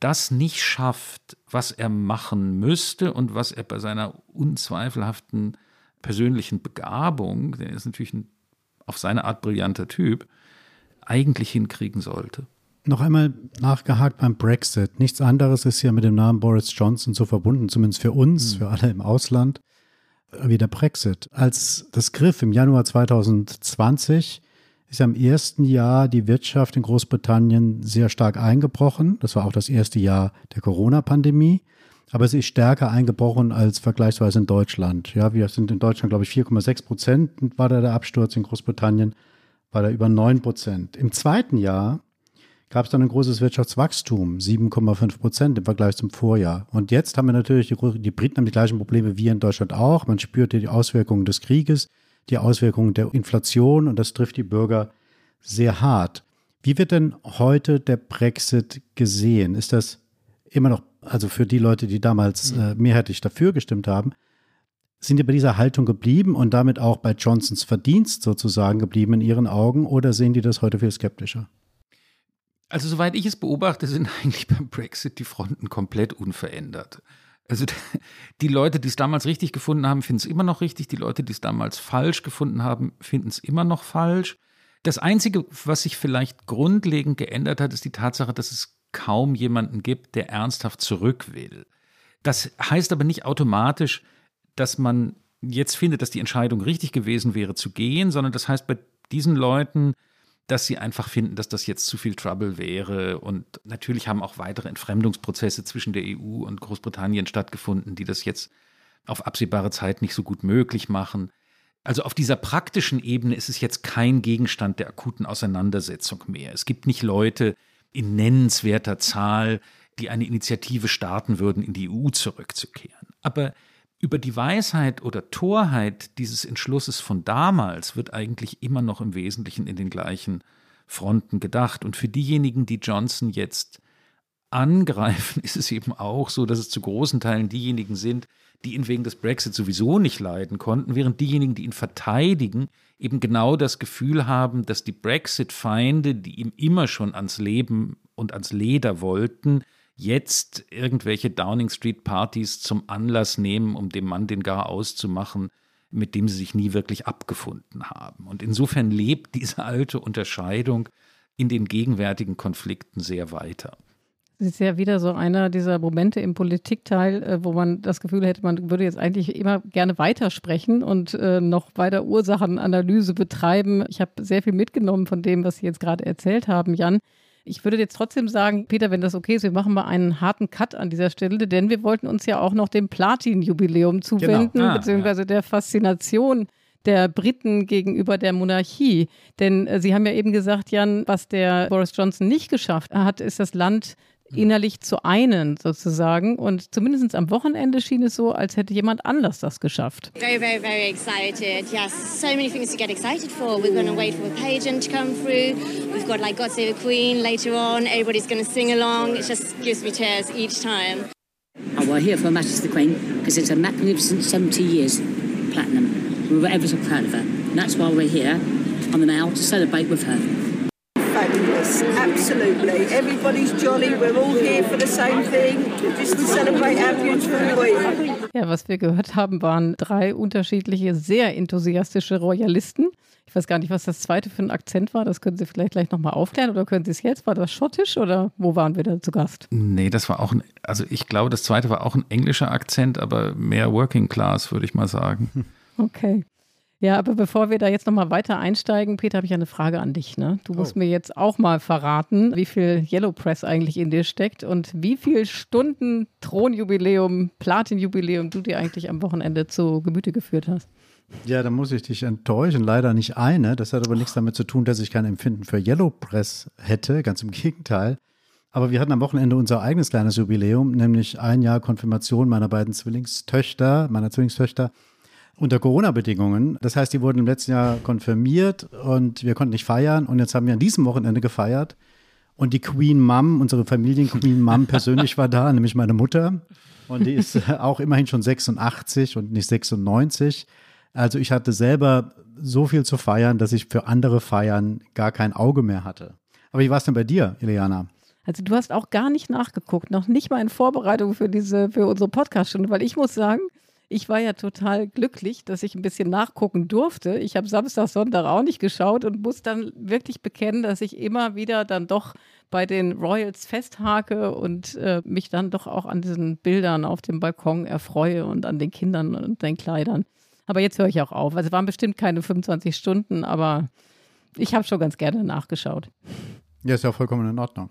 das nicht schafft, was er machen müsste und was er bei seiner unzweifelhaften persönlichen Begabung, der ist natürlich ein auf seine Art brillanter Typ, eigentlich hinkriegen sollte. Noch einmal nachgehakt beim Brexit. Nichts anderes ist ja mit dem Namen Boris Johnson so verbunden, zumindest für uns, mhm. für alle im Ausland, wie der Brexit. Als das griff im Januar 2020 ist ja im ersten Jahr die Wirtschaft in Großbritannien sehr stark eingebrochen. Das war auch das erste Jahr der Corona-Pandemie. Aber sie ist stärker eingebrochen als vergleichsweise in Deutschland. Ja, wir sind in Deutschland, glaube ich, 4,6 Prozent war da der Absturz. In Großbritannien war da über 9 Prozent. Im zweiten Jahr gab es dann ein großes Wirtschaftswachstum, 7,5 Prozent im Vergleich zum Vorjahr. Und jetzt haben wir natürlich, die, Briten haben die gleichen Probleme wie in Deutschland auch. Man spürt die Auswirkungen des Krieges, die Auswirkungen der Inflation und das trifft die Bürger sehr hart. Wie wird denn heute der Brexit gesehen? Ist das immer noch, also für die Leute, die damals äh, mehrheitlich dafür gestimmt haben, sind die bei dieser Haltung geblieben und damit auch bei Johnsons Verdienst sozusagen geblieben in ihren Augen oder sehen die das heute viel skeptischer? Also soweit ich es beobachte, sind *laughs* eigentlich beim Brexit die Fronten komplett unverändert. Also die Leute, die es damals richtig gefunden haben, finden es immer noch richtig. Die Leute, die es damals falsch gefunden haben, finden es immer noch falsch. Das Einzige, was sich vielleicht grundlegend geändert hat, ist die Tatsache, dass es kaum jemanden gibt, der ernsthaft zurück will. Das heißt aber nicht automatisch, dass man jetzt findet, dass die Entscheidung richtig gewesen wäre zu gehen, sondern das heißt bei diesen Leuten, dass sie einfach finden, dass das jetzt zu viel Trouble wäre. Und natürlich haben auch weitere Entfremdungsprozesse zwischen der EU und Großbritannien stattgefunden, die das jetzt auf absehbare Zeit nicht so gut möglich machen. Also auf dieser praktischen Ebene ist es jetzt kein Gegenstand der akuten Auseinandersetzung mehr. Es gibt nicht Leute in nennenswerter Zahl, die eine Initiative starten würden, in die EU zurückzukehren. Aber über die Weisheit oder Torheit dieses Entschlusses von damals wird eigentlich immer noch im Wesentlichen in den gleichen Fronten gedacht. Und für diejenigen, die Johnson jetzt angreifen, *laughs* ist es eben auch so, dass es zu großen Teilen diejenigen sind, die ihn wegen des Brexit sowieso nicht leiden konnten, während diejenigen, die ihn verteidigen, eben genau das Gefühl haben, dass die Brexit-Feinde, die ihm immer schon ans Leben und ans Leder wollten, jetzt irgendwelche Downing Street Partys zum Anlass nehmen, um dem Mann den gar auszumachen, mit dem sie sich nie wirklich abgefunden haben. Und insofern lebt diese alte Unterscheidung in den gegenwärtigen Konflikten sehr weiter. Das ist ja wieder so einer dieser Momente im Politikteil, äh, wo man das Gefühl hätte, man würde jetzt eigentlich immer gerne weitersprechen und äh, noch weiter Ursachenanalyse betreiben. Ich habe sehr viel mitgenommen von dem, was Sie jetzt gerade erzählt haben, Jan. Ich würde jetzt trotzdem sagen, Peter, wenn das okay ist, wir machen mal einen harten Cut an dieser Stelle, denn wir wollten uns ja auch noch dem Platin-Jubiläum zuwenden, genau. ah, beziehungsweise ja. der Faszination der Briten gegenüber der Monarchie. Denn äh, Sie haben ja eben gesagt, Jan, was der Boris Johnson nicht geschafft hat, ist das Land innerlich zu einen sozusagen. Und zumindest am Wochenende schien es so, als hätte jemand anders das geschafft. Very, very, very excited. Yes, so many things to get excited for. We're going to wait for a pageant to come through. We've got like God Save the Queen later on. Everybody's going to sing along. It just gives me tears each time. Oh, we're here for Majesty the Queen because it's a magnificent 70 years platinum. We were ever so proud of her. And that's why we're here on the Mall to celebrate with her. Fabulous. Yes, absolutely. Everybody's jolly. We're all here for the same thing, just to celebrate our beautiful queen. Ja, was wir gehört haben, waren drei unterschiedliche, sehr enthusiastische Royalisten. Ich weiß gar nicht, was das zweite für ein Akzent war. Das können Sie vielleicht gleich nochmal aufklären oder können Sie es jetzt? War das schottisch oder wo waren wir da zu Gast? Nee, das war auch ein, also ich glaube, das zweite war auch ein englischer Akzent, aber mehr Working Class, würde ich mal sagen. Okay. Ja, aber bevor wir da jetzt nochmal weiter einsteigen, Peter, habe ich eine Frage an dich. Ne? Du musst oh. mir jetzt auch mal verraten, wie viel Yellow Press eigentlich in dir steckt und wie viele Stunden Thronjubiläum, Platinjubiläum du dir eigentlich am Wochenende zu Gemüte geführt hast. Ja, da muss ich dich enttäuschen. Leider nicht eine. Das hat aber nichts damit zu tun, dass ich kein Empfinden für Yellow Press hätte. Ganz im Gegenteil. Aber wir hatten am Wochenende unser eigenes kleines Jubiläum, nämlich ein Jahr Konfirmation meiner beiden Zwillingstöchter, meiner Zwillingstöchter unter Corona-Bedingungen. Das heißt, die wurden im letzten Jahr konfirmiert und wir konnten nicht feiern. Und jetzt haben wir an diesem Wochenende gefeiert. Und die Queen Mom, unsere Familien-Queen Mom persönlich war da, *laughs* nämlich meine Mutter. Und die ist auch immerhin schon 86 und nicht 96. Also ich hatte selber so viel zu feiern, dass ich für andere Feiern gar kein Auge mehr hatte. Aber wie war es denn bei dir, Ileana? Also du hast auch gar nicht nachgeguckt, noch nicht mal in Vorbereitung für diese, für unsere Podcast-Stunde, weil ich muss sagen, ich war ja total glücklich, dass ich ein bisschen nachgucken durfte. Ich habe Samstag, Sonntag auch nicht geschaut und muss dann wirklich bekennen, dass ich immer wieder dann doch bei den Royals festhake und äh, mich dann doch auch an diesen Bildern auf dem Balkon erfreue und an den Kindern und den Kleidern. Aber jetzt höre ich auch auf. Also es waren bestimmt keine 25 Stunden, aber ich habe schon ganz gerne nachgeschaut. Ja, ist ja vollkommen in Ordnung.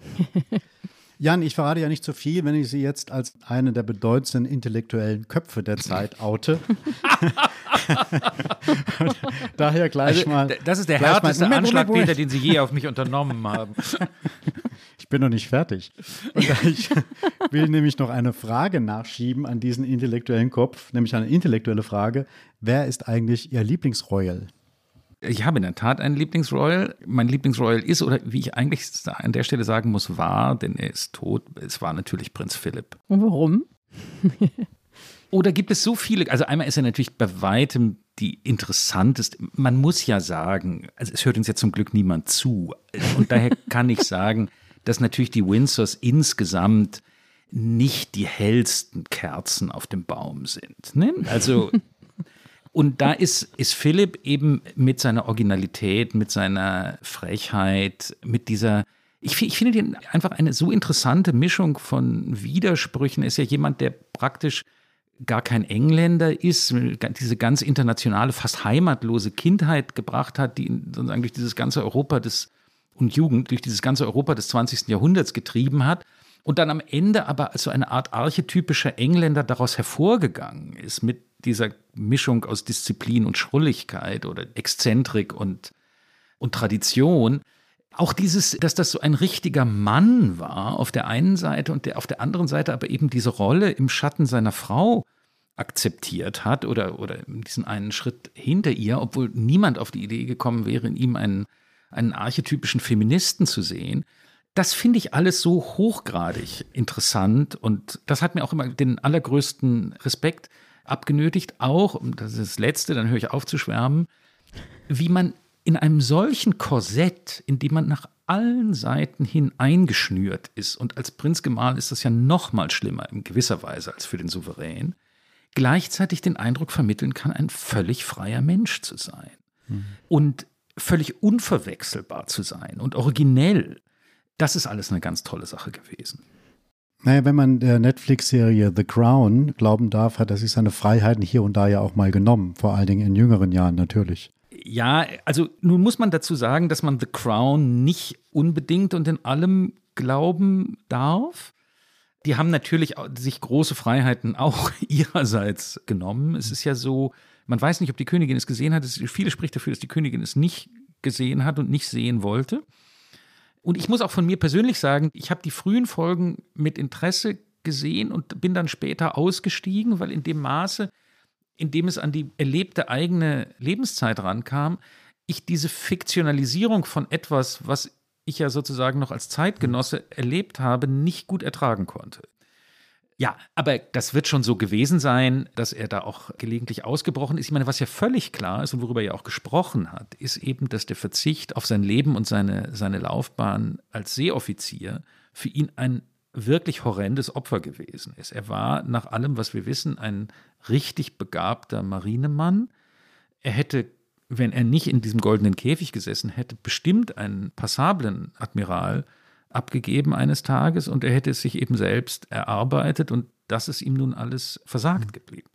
*laughs* Jan, ich verrate ja nicht zu viel, wenn ich Sie jetzt als eine der bedeutendsten intellektuellen Köpfe der Zeit oute. *laughs* Daher gleich also, mal. Das ist der härteste mal, Anschlag, Peter, den Sie je auf mich unternommen haben. *laughs* Ich bin noch nicht fertig. Ich *laughs* will nämlich noch eine Frage nachschieben an diesen intellektuellen Kopf, nämlich eine intellektuelle Frage. Wer ist eigentlich Ihr Lieblingsroyal? Ich habe in der Tat einen Lieblingsroyal. Mein Lieblingsroyal ist, oder wie ich eigentlich an der Stelle sagen muss, war, denn er ist tot, es war natürlich Prinz Philipp. Und warum? *laughs* oder gibt es so viele, also einmal ist er natürlich bei weitem die interessanteste, man muss ja sagen, also es hört uns ja zum Glück niemand zu. Und daher *laughs* kann ich sagen, dass natürlich die Windsors insgesamt nicht die hellsten Kerzen auf dem Baum sind. Ne? Also und da ist, ist Philipp eben mit seiner Originalität, mit seiner Frechheit, mit dieser, ich, ich finde ihn einfach eine so interessante Mischung von Widersprüchen. Er ist ja jemand, der praktisch gar kein Engländer ist, diese ganz internationale, fast heimatlose Kindheit gebracht hat, die sozusagen durch dieses ganze Europa des und Jugend, durch dieses ganze Europa des 20. Jahrhunderts getrieben hat und dann am Ende aber so eine Art archetypischer Engländer daraus hervorgegangen ist, mit dieser Mischung aus Disziplin und Schrulligkeit oder Exzentrik und, und Tradition. Auch dieses, dass das so ein richtiger Mann war auf der einen Seite und der auf der anderen Seite aber eben diese Rolle im Schatten seiner Frau akzeptiert hat oder, oder diesen einen Schritt hinter ihr, obwohl niemand auf die Idee gekommen wäre, in ihm einen, einen archetypischen Feministen zu sehen. Das finde ich alles so hochgradig interessant und das hat mir auch immer den allergrößten Respekt abgenötigt, auch, das ist das Letzte, dann höre ich auf zu schwärmen, wie man in einem solchen Korsett, in dem man nach allen Seiten hin eingeschnürt ist, und als Prinzgemahl ist das ja noch mal schlimmer in gewisser Weise als für den Souverän, gleichzeitig den Eindruck vermitteln kann, ein völlig freier Mensch zu sein. Mhm. Und völlig unverwechselbar zu sein und originell. Das ist alles eine ganz tolle Sache gewesen. Naja, wenn man der Netflix-Serie The Crown glauben darf, hat er sich seine Freiheiten hier und da ja auch mal genommen, vor allen Dingen in jüngeren Jahren natürlich. Ja, also nun muss man dazu sagen, dass man The Crown nicht unbedingt und in allem glauben darf. Die haben natürlich sich große Freiheiten auch *laughs* ihrerseits genommen. Es ist ja so, man weiß nicht, ob die Königin es gesehen hat. Es, viele spricht dafür, dass die Königin es nicht gesehen hat und nicht sehen wollte. Und ich muss auch von mir persönlich sagen, ich habe die frühen Folgen mit Interesse gesehen und bin dann später ausgestiegen, weil in dem Maße, in dem es an die erlebte eigene Lebenszeit rankam, ich diese Fiktionalisierung von etwas, was ich ja sozusagen noch als Zeitgenosse erlebt habe, nicht gut ertragen konnte. Ja, aber das wird schon so gewesen sein, dass er da auch gelegentlich ausgebrochen ist. Ich meine, was ja völlig klar ist und worüber er auch gesprochen hat, ist eben, dass der Verzicht auf sein Leben und seine, seine Laufbahn als Seeoffizier für ihn ein wirklich horrendes Opfer gewesen ist. Er war nach allem, was wir wissen, ein richtig begabter Marinemann. Er hätte, wenn er nicht in diesem goldenen Käfig gesessen hätte, bestimmt einen passablen Admiral abgegeben eines Tages und er hätte es sich eben selbst erarbeitet und das ist ihm nun alles versagt geblieben.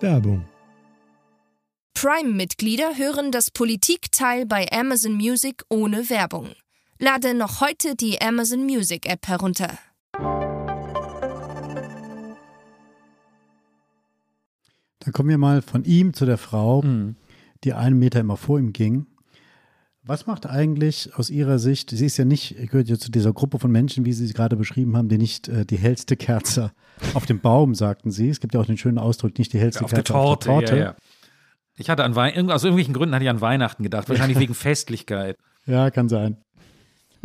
Werbung. Prime-Mitglieder hören das Politikteil bei Amazon Music ohne Werbung. Lade noch heute die Amazon Music App herunter. Dann kommen wir mal von ihm zu der Frau, mhm. die einen Meter immer vor ihm ging. Was macht eigentlich aus Ihrer Sicht, sie ist ja nicht, gehört ja zu dieser Gruppe von Menschen, wie Sie sie gerade beschrieben haben, die nicht äh, die hellste Kerze auf dem Baum, sagten Sie. Es gibt ja auch den schönen Ausdruck, nicht die hellste ja, auf Kerze Torte, auf der Torte. Ja, ja. Ich hatte an Weihnachten, aus irgendwelchen Gründen hatte ich an Weihnachten gedacht, wahrscheinlich wegen Festlichkeit. Ja, kann sein.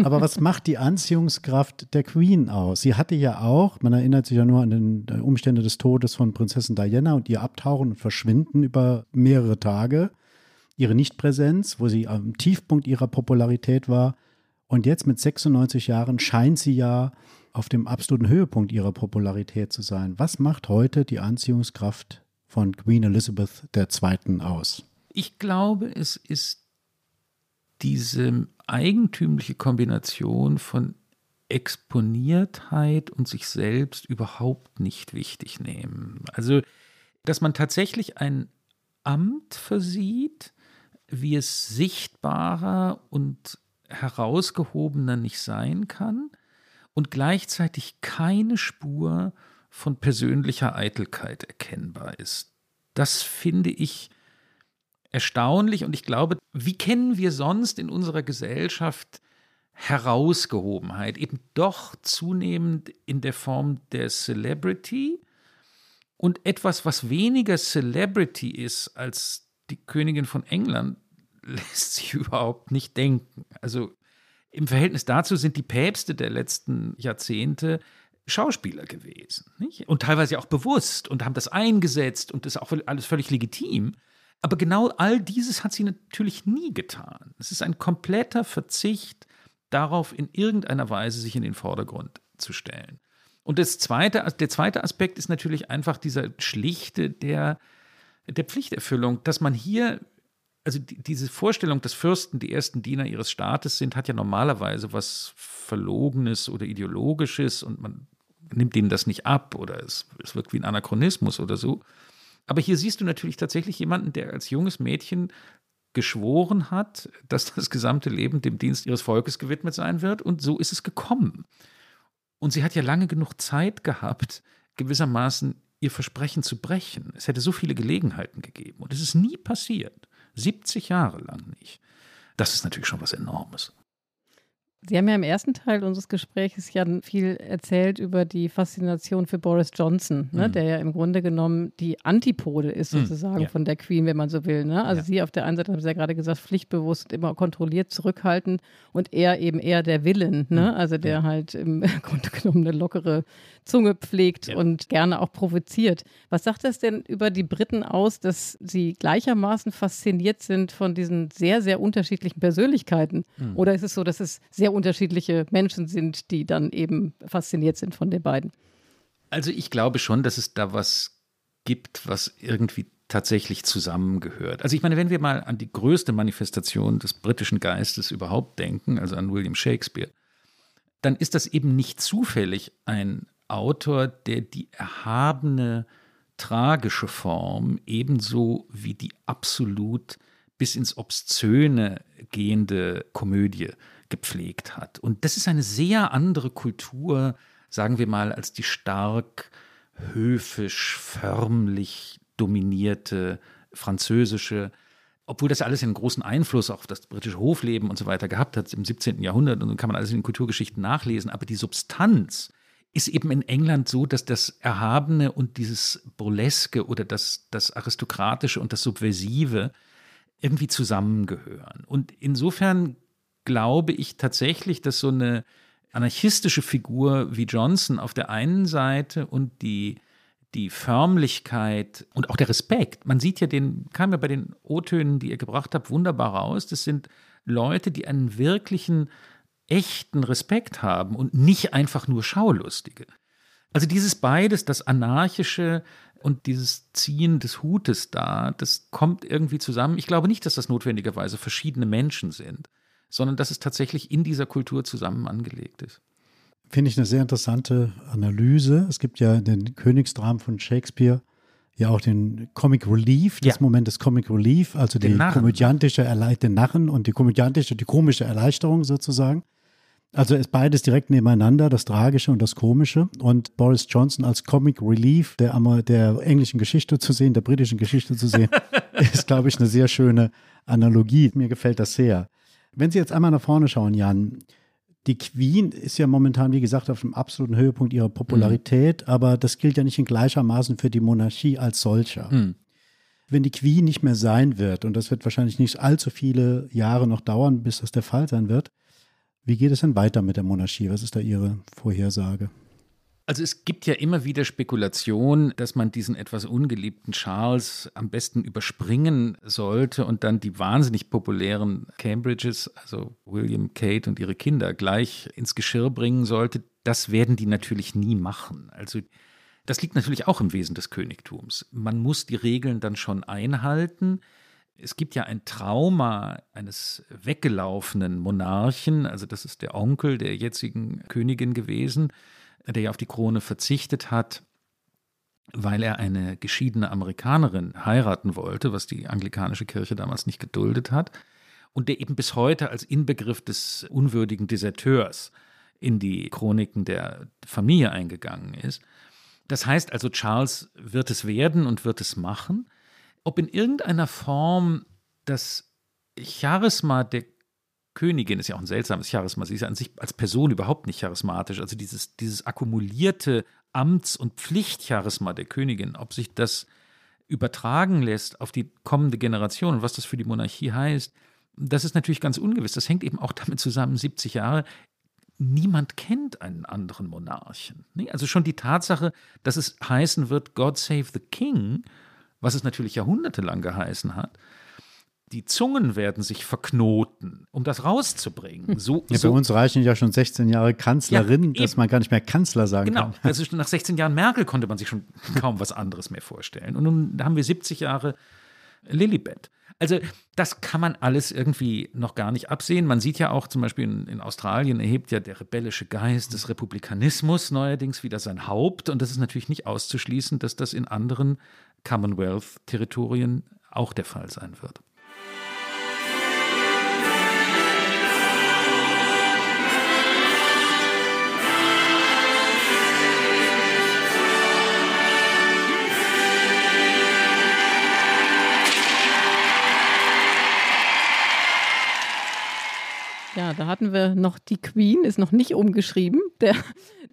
Aber was macht die Anziehungskraft der Queen aus? Sie hatte ja auch, man erinnert sich ja nur an den äh, Umstände des Todes von Prinzessin Diana und ihr Abtauchen und Verschwinden über mehrere Tage, ihre Nichtpräsenz, wo sie am Tiefpunkt ihrer Popularität war. Und jetzt mit 96 Jahren scheint sie ja auf dem absoluten Höhepunkt ihrer Popularität zu sein. Was macht heute die Anziehungskraft von Queen Elizabeth II. aus? Ich glaube, es ist diese eigentümliche Kombination von Exponiertheit und sich selbst überhaupt nicht wichtig nehmen. Also, dass man tatsächlich ein Amt versieht, wie es sichtbarer und herausgehobener nicht sein kann und gleichzeitig keine Spur von persönlicher Eitelkeit erkennbar ist. Das finde ich erstaunlich und ich glaube, wie kennen wir sonst in unserer Gesellschaft Herausgehobenheit? Eben doch zunehmend in der Form der Celebrity und etwas, was weniger Celebrity ist als die Königin von England, *laughs* lässt sich überhaupt nicht denken. Also im Verhältnis dazu sind die Päpste der letzten Jahrzehnte Schauspieler gewesen. Nicht? Und teilweise auch bewusst und haben das eingesetzt und das ist auch alles völlig legitim. Aber genau all dieses hat sie natürlich nie getan. Es ist ein kompletter Verzicht darauf, in irgendeiner Weise sich in den Vordergrund zu stellen. Und das zweite, der zweite Aspekt ist natürlich einfach dieser schlichte der, der Pflichterfüllung, dass man hier, also die, diese Vorstellung, dass Fürsten die ersten Diener ihres Staates sind, hat ja normalerweise was Verlogenes oder Ideologisches und man nimmt ihnen das nicht ab oder es, es wirkt wie ein Anachronismus oder so. Aber hier siehst du natürlich tatsächlich jemanden, der als junges Mädchen geschworen hat, dass das gesamte Leben dem Dienst ihres Volkes gewidmet sein wird. Und so ist es gekommen. Und sie hat ja lange genug Zeit gehabt, gewissermaßen ihr Versprechen zu brechen. Es hätte so viele Gelegenheiten gegeben. Und es ist nie passiert. 70 Jahre lang nicht. Das ist natürlich schon was Enormes. Sie haben ja im ersten Teil unseres Gesprächs ja viel erzählt über die Faszination für Boris Johnson, ne, mhm. der ja im Grunde genommen die Antipode ist, mhm. sozusagen, mhm. ja. von der Queen, wenn man so will. Ne? Also ja. sie auf der einen Seite, haben Sie ja gerade gesagt, pflichtbewusst, immer kontrolliert, zurückhaltend und er eben eher der Willen, ne? Mhm. also der halt im *laughs* Grunde genommen eine lockere Zunge pflegt ja. und gerne auch provoziert. Was sagt das denn über die Briten aus, dass sie gleichermaßen fasziniert sind von diesen sehr, sehr unterschiedlichen Persönlichkeiten? Mhm. Oder ist es so, dass es sehr unterschiedliche Menschen sind, die dann eben fasziniert sind von den beiden? Also ich glaube schon, dass es da was gibt, was irgendwie tatsächlich zusammengehört. Also ich meine, wenn wir mal an die größte Manifestation des britischen Geistes überhaupt denken, also an William Shakespeare, dann ist das eben nicht zufällig ein Autor, der die erhabene tragische Form ebenso wie die absolut bis ins Obszöne gehende Komödie gepflegt hat. Und das ist eine sehr andere Kultur, sagen wir mal, als die stark höfisch, förmlich dominierte französische, obwohl das alles einen großen Einfluss auf das britische Hofleben und so weiter gehabt hat im 17. Jahrhundert und dann kann man alles in den Kulturgeschichten nachlesen, aber die Substanz ist eben in England so, dass das Erhabene und dieses Burleske oder das, das Aristokratische und das Subversive irgendwie zusammengehören. Und insofern glaube ich tatsächlich, dass so eine anarchistische Figur wie Johnson auf der einen Seite und die, die Förmlichkeit und auch der Respekt. Man sieht ja den, kam ja bei den O-Tönen, die ihr gebracht habt, wunderbar raus. Das sind Leute, die einen wirklichen, echten Respekt haben und nicht einfach nur Schaulustige. Also dieses beides, das Anarchische und dieses Ziehen des Hutes da, das kommt irgendwie zusammen. Ich glaube nicht, dass das notwendigerweise verschiedene Menschen sind sondern dass es tatsächlich in dieser Kultur zusammen angelegt ist. Finde ich eine sehr interessante Analyse. Es gibt ja den Königsdramen von Shakespeare ja auch den Comic Relief, das ja. Moment des Comic Relief, also den die Narren. komödiantische den Narren und die komödiantische, die komische Erleichterung sozusagen. Also ist beides direkt nebeneinander, das Tragische und das Komische. Und Boris Johnson als Comic Relief der, der englischen Geschichte zu sehen, der britischen Geschichte zu sehen, *laughs* ist, glaube ich, eine sehr schöne Analogie. Mir gefällt das sehr. Wenn Sie jetzt einmal nach vorne schauen, Jan, die Queen ist ja momentan, wie gesagt, auf dem absoluten Höhepunkt ihrer Popularität, mhm. aber das gilt ja nicht in gleichermaßen für die Monarchie als solcher. Mhm. Wenn die Queen nicht mehr sein wird, und das wird wahrscheinlich nicht allzu viele Jahre noch dauern, bis das der Fall sein wird, wie geht es denn weiter mit der Monarchie? Was ist da Ihre Vorhersage? Also es gibt ja immer wieder Spekulation, dass man diesen etwas ungeliebten Charles am besten überspringen sollte und dann die wahnsinnig populären Cambridges, also William, Kate und ihre Kinder, gleich ins Geschirr bringen sollte. Das werden die natürlich nie machen. Also das liegt natürlich auch im Wesen des Königtums. Man muss die Regeln dann schon einhalten. Es gibt ja ein Trauma eines weggelaufenen Monarchen, also das ist der Onkel der jetzigen Königin gewesen der ja auf die Krone verzichtet hat, weil er eine geschiedene Amerikanerin heiraten wollte, was die anglikanische Kirche damals nicht geduldet hat, und der eben bis heute als Inbegriff des unwürdigen Deserteurs in die Chroniken der Familie eingegangen ist. Das heißt also, Charles wird es werden und wird es machen. Ob in irgendeiner Form das Charisma der Königin ist ja auch ein seltsames Charisma. Sie ist an sich als Person überhaupt nicht charismatisch. Also dieses, dieses akkumulierte Amts- und Pflichtcharisma der Königin, ob sich das übertragen lässt auf die kommende Generation und was das für die Monarchie heißt, das ist natürlich ganz ungewiss. Das hängt eben auch damit zusammen, 70 Jahre. Niemand kennt einen anderen Monarchen. Also schon die Tatsache, dass es heißen wird, God save the King, was es natürlich jahrhundertelang geheißen hat, die Zungen werden sich verknoten, um das rauszubringen. So, ja, so. Bei uns reichen ja schon 16 Jahre Kanzlerin, ja, dass man gar nicht mehr Kanzler sagen genau. kann. Genau, also nach 16 Jahren Merkel konnte man sich schon kaum was anderes mehr vorstellen. Und nun haben wir 70 Jahre Lilibet. Also das kann man alles irgendwie noch gar nicht absehen. Man sieht ja auch zum Beispiel in, in, Australien erhebt ja der rebellische Geist des Republikanismus neuerdings wieder sein Haupt. Und das ist natürlich nicht auszuschließen, dass das in anderen Commonwealth-Territorien auch der Fall sein wird. Ja, da hatten wir noch die Queen, ist noch nicht umgeschrieben, der,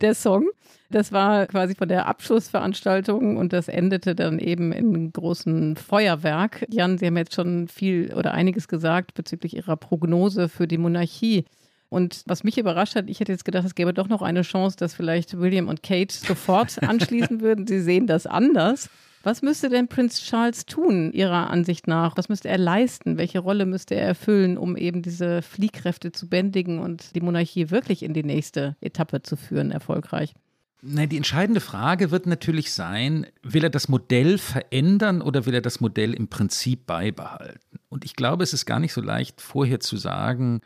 der Song. Das war quasi von der Abschlussveranstaltung und das endete dann eben in einem großen Feuerwerk. Jan, Sie haben jetzt schon viel oder einiges gesagt bezüglich Ihrer Prognose für die Monarchie. Und was mich überrascht hat, ich hätte jetzt gedacht, es gäbe doch noch eine Chance, dass vielleicht William und Kate sofort *laughs* anschließen würden. Sie sehen das anders. Was müsste denn Prinz Charles tun, Ihrer Ansicht nach? Was müsste er leisten? Welche Rolle müsste er erfüllen, um eben diese Fliehkräfte zu bändigen und die Monarchie wirklich in die nächste Etappe zu führen, erfolgreich? Die entscheidende Frage wird natürlich sein, will er das Modell verändern oder will er das Modell im Prinzip beibehalten? Und ich glaube, es ist gar nicht so leicht vorher zu sagen,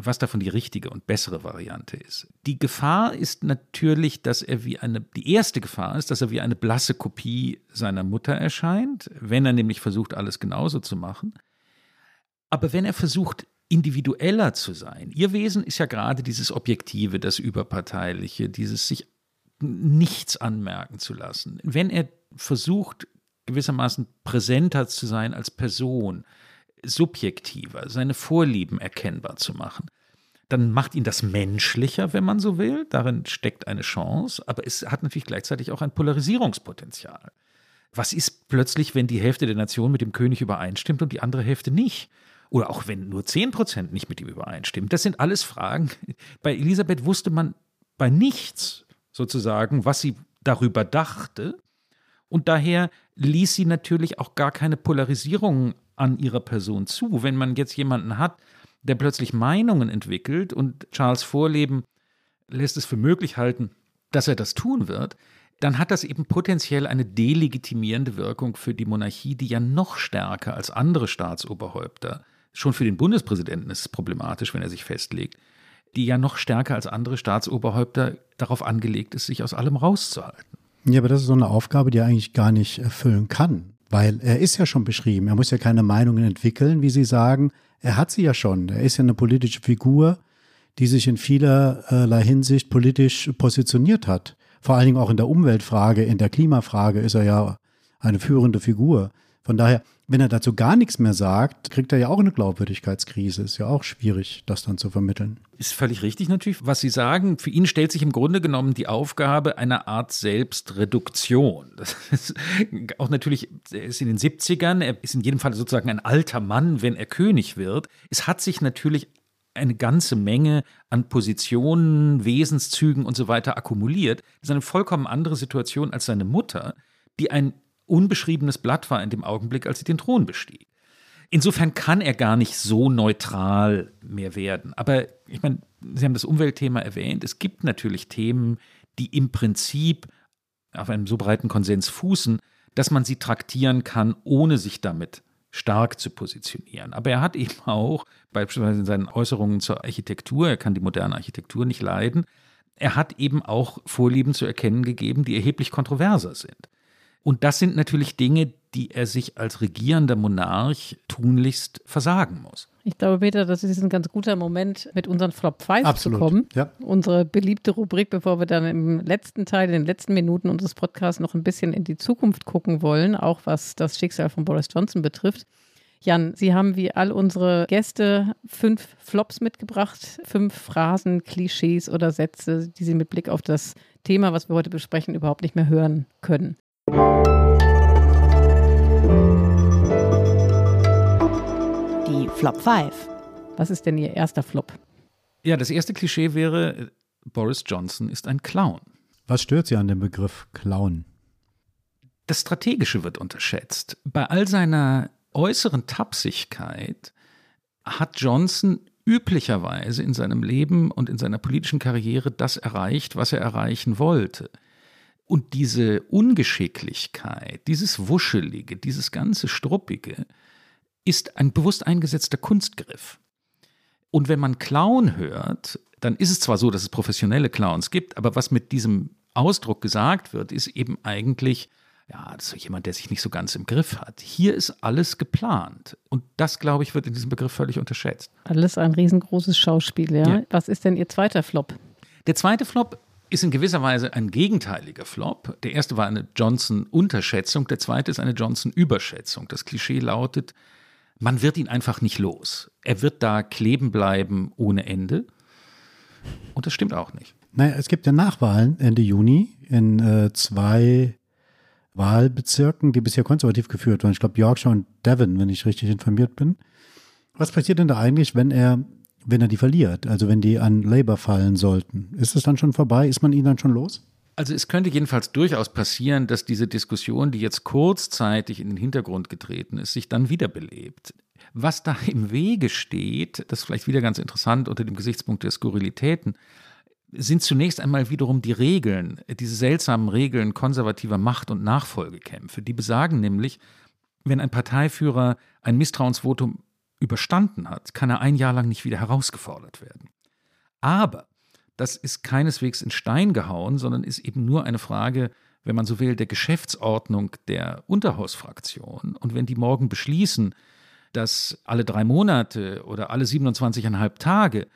was davon die richtige und bessere Variante ist. Die Gefahr ist natürlich, dass er wie eine, die erste Gefahr ist, dass er wie eine blasse Kopie seiner Mutter erscheint, wenn er nämlich versucht, alles genauso zu machen. Aber wenn er versucht, individueller zu sein, ihr Wesen ist ja gerade dieses Objektive, das Überparteiliche, dieses sich nichts anmerken zu lassen. Wenn er versucht, gewissermaßen präsenter zu sein als Person, subjektiver, seine Vorlieben erkennbar zu machen. Dann macht ihn das menschlicher, wenn man so will. Darin steckt eine Chance, aber es hat natürlich gleichzeitig auch ein Polarisierungspotenzial. Was ist plötzlich, wenn die Hälfte der Nation mit dem König übereinstimmt und die andere Hälfte nicht? oder auch wenn nur 10 Prozent nicht mit ihm übereinstimmen. Das sind alles Fragen. *laughs* Bei Elisabeth wusste man bei nichts sozusagen, was sie darüber dachte. Und daher ließ sie natürlich auch gar keine Polarisierung an ihrer Person zu. Wenn man jetzt jemanden hat, der plötzlich Meinungen entwickelt und Charles Vorleben lässt es für möglich halten, dass er das tun wird, dann hat das eben potenziell eine delegitimierende Wirkung für die Monarchie, die ja noch stärker als andere Staatsoberhäupter, schon für den Bundespräsidenten ist es problematisch, wenn er sich festlegt, die ja noch stärker als andere Staatsoberhäupter darauf angelegt ist, sich aus allem rauszuhalten. Ja, aber das ist so eine Aufgabe, die er eigentlich gar nicht erfüllen kann, weil er ist ja schon beschrieben. Er muss ja keine Meinungen entwickeln, wie Sie sagen. Er hat sie ja schon. Er ist ja eine politische Figur, die sich in vielerlei Hinsicht politisch positioniert hat. Vor allen Dingen auch in der Umweltfrage, in der Klimafrage ist er ja eine führende Figur. Von daher, wenn er dazu gar nichts mehr sagt, kriegt er ja auch eine Glaubwürdigkeitskrise. Ist ja auch schwierig, das dann zu vermitteln. Ist völlig richtig natürlich, was Sie sagen. Für ihn stellt sich im Grunde genommen die Aufgabe einer Art Selbstreduktion. Das ist auch natürlich, er ist in den 70ern, er ist in jedem Fall sozusagen ein alter Mann, wenn er König wird. Es hat sich natürlich eine ganze Menge an Positionen, Wesenszügen und so weiter akkumuliert. Das ist eine vollkommen andere Situation als seine Mutter, die ein unbeschriebenes Blatt war in dem Augenblick, als sie den Thron bestieg. Insofern kann er gar nicht so neutral mehr werden. Aber ich meine, Sie haben das Umweltthema erwähnt. Es gibt natürlich Themen, die im Prinzip auf einem so breiten Konsens fußen, dass man sie traktieren kann, ohne sich damit stark zu positionieren. Aber er hat eben auch, beispielsweise in seinen Äußerungen zur Architektur, er kann die moderne Architektur nicht leiden, er hat eben auch Vorlieben zu erkennen gegeben, die erheblich kontroverser sind. Und das sind natürlich Dinge, die er sich als regierender Monarch tunlichst versagen muss. Ich glaube, Peter, das ist ein ganz guter Moment, mit unseren Flop 5 zu kommen. Ja. Unsere beliebte Rubrik, bevor wir dann im letzten Teil, in den letzten Minuten unseres Podcasts noch ein bisschen in die Zukunft gucken wollen, auch was das Schicksal von Boris Johnson betrifft. Jan, Sie haben wie all unsere Gäste fünf Flops mitgebracht, fünf Phrasen, Klischees oder Sätze, die Sie mit Blick auf das Thema, was wir heute besprechen, überhaupt nicht mehr hören können. Die Flop 5. Was ist denn Ihr erster Flop? Ja, das erste Klischee wäre, Boris Johnson ist ein Clown. Was stört Sie an dem Begriff Clown? Das Strategische wird unterschätzt. Bei all seiner äußeren Tapsigkeit hat Johnson üblicherweise in seinem Leben und in seiner politischen Karriere das erreicht, was er erreichen wollte. Und diese Ungeschicklichkeit, dieses Wuschelige, dieses ganze Struppige, ist ein bewusst eingesetzter Kunstgriff. Und wenn man Clown hört, dann ist es zwar so, dass es professionelle Clowns gibt, aber was mit diesem Ausdruck gesagt wird, ist eben eigentlich, ja, das ist jemand, der sich nicht so ganz im Griff hat. Hier ist alles geplant. Und das, glaube ich, wird in diesem Begriff völlig unterschätzt. Alles ein riesengroßes Schauspiel, ja. Ja. Was ist denn Ihr zweiter Flop? Der zweite Flop ist in gewisser Weise ein gegenteiliger Flop. Der erste war eine Johnson-Unterschätzung, der zweite ist eine Johnson-Überschätzung. Das Klischee lautet, man wird ihn einfach nicht los. Er wird da kleben bleiben ohne Ende. Und das stimmt auch nicht. Naja, es gibt ja Nachwahlen Ende Juni in äh, zwei Wahlbezirken, die bisher konservativ geführt waren. Ich glaube Yorkshire und Devon, wenn ich richtig informiert bin. Was passiert denn da eigentlich, wenn er, wenn er die verliert? Also wenn die an Labour fallen sollten? Ist es dann schon vorbei? Ist man ihn dann schon los? Also es könnte jedenfalls durchaus passieren, dass diese Diskussion, die jetzt kurzzeitig in den Hintergrund getreten ist, sich dann wiederbelebt. Was da im Wege steht, das ist vielleicht wieder ganz interessant unter dem Gesichtspunkt der Skurrilitäten, sind zunächst einmal wiederum die Regeln, diese seltsamen Regeln konservativer Macht- und Nachfolgekämpfe. Die besagen nämlich, wenn ein Parteiführer ein Misstrauensvotum überstanden hat, kann er ein Jahr lang nicht wieder herausgefordert werden. Aber das ist keineswegs in Stein gehauen, sondern ist eben nur eine Frage, wenn man so will, der Geschäftsordnung der Unterhausfraktion. Und wenn die morgen beschließen, dass alle drei Monate oder alle 27,5 Tage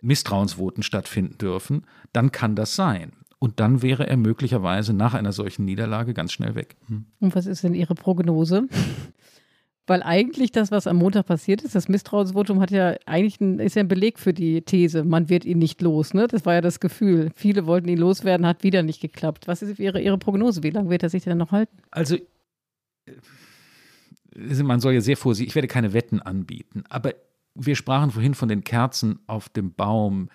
Misstrauensvoten stattfinden dürfen, dann kann das sein. Und dann wäre er möglicherweise nach einer solchen Niederlage ganz schnell weg. Und was ist denn Ihre Prognose? *laughs* Weil eigentlich das, was am Montag passiert ist, das Misstrauensvotum hat ja eigentlich ein, ist ja ein Beleg für die These, man wird ihn nicht los. Ne? Das war ja das Gefühl. Viele wollten ihn loswerden, hat wieder nicht geklappt. Was ist Ihre, Ihre Prognose? Wie lange wird er sich denn noch halten? Also äh, man soll ja sehr vorsichtig, ich werde keine Wetten anbieten, aber wir sprachen vorhin von den Kerzen auf dem Baum.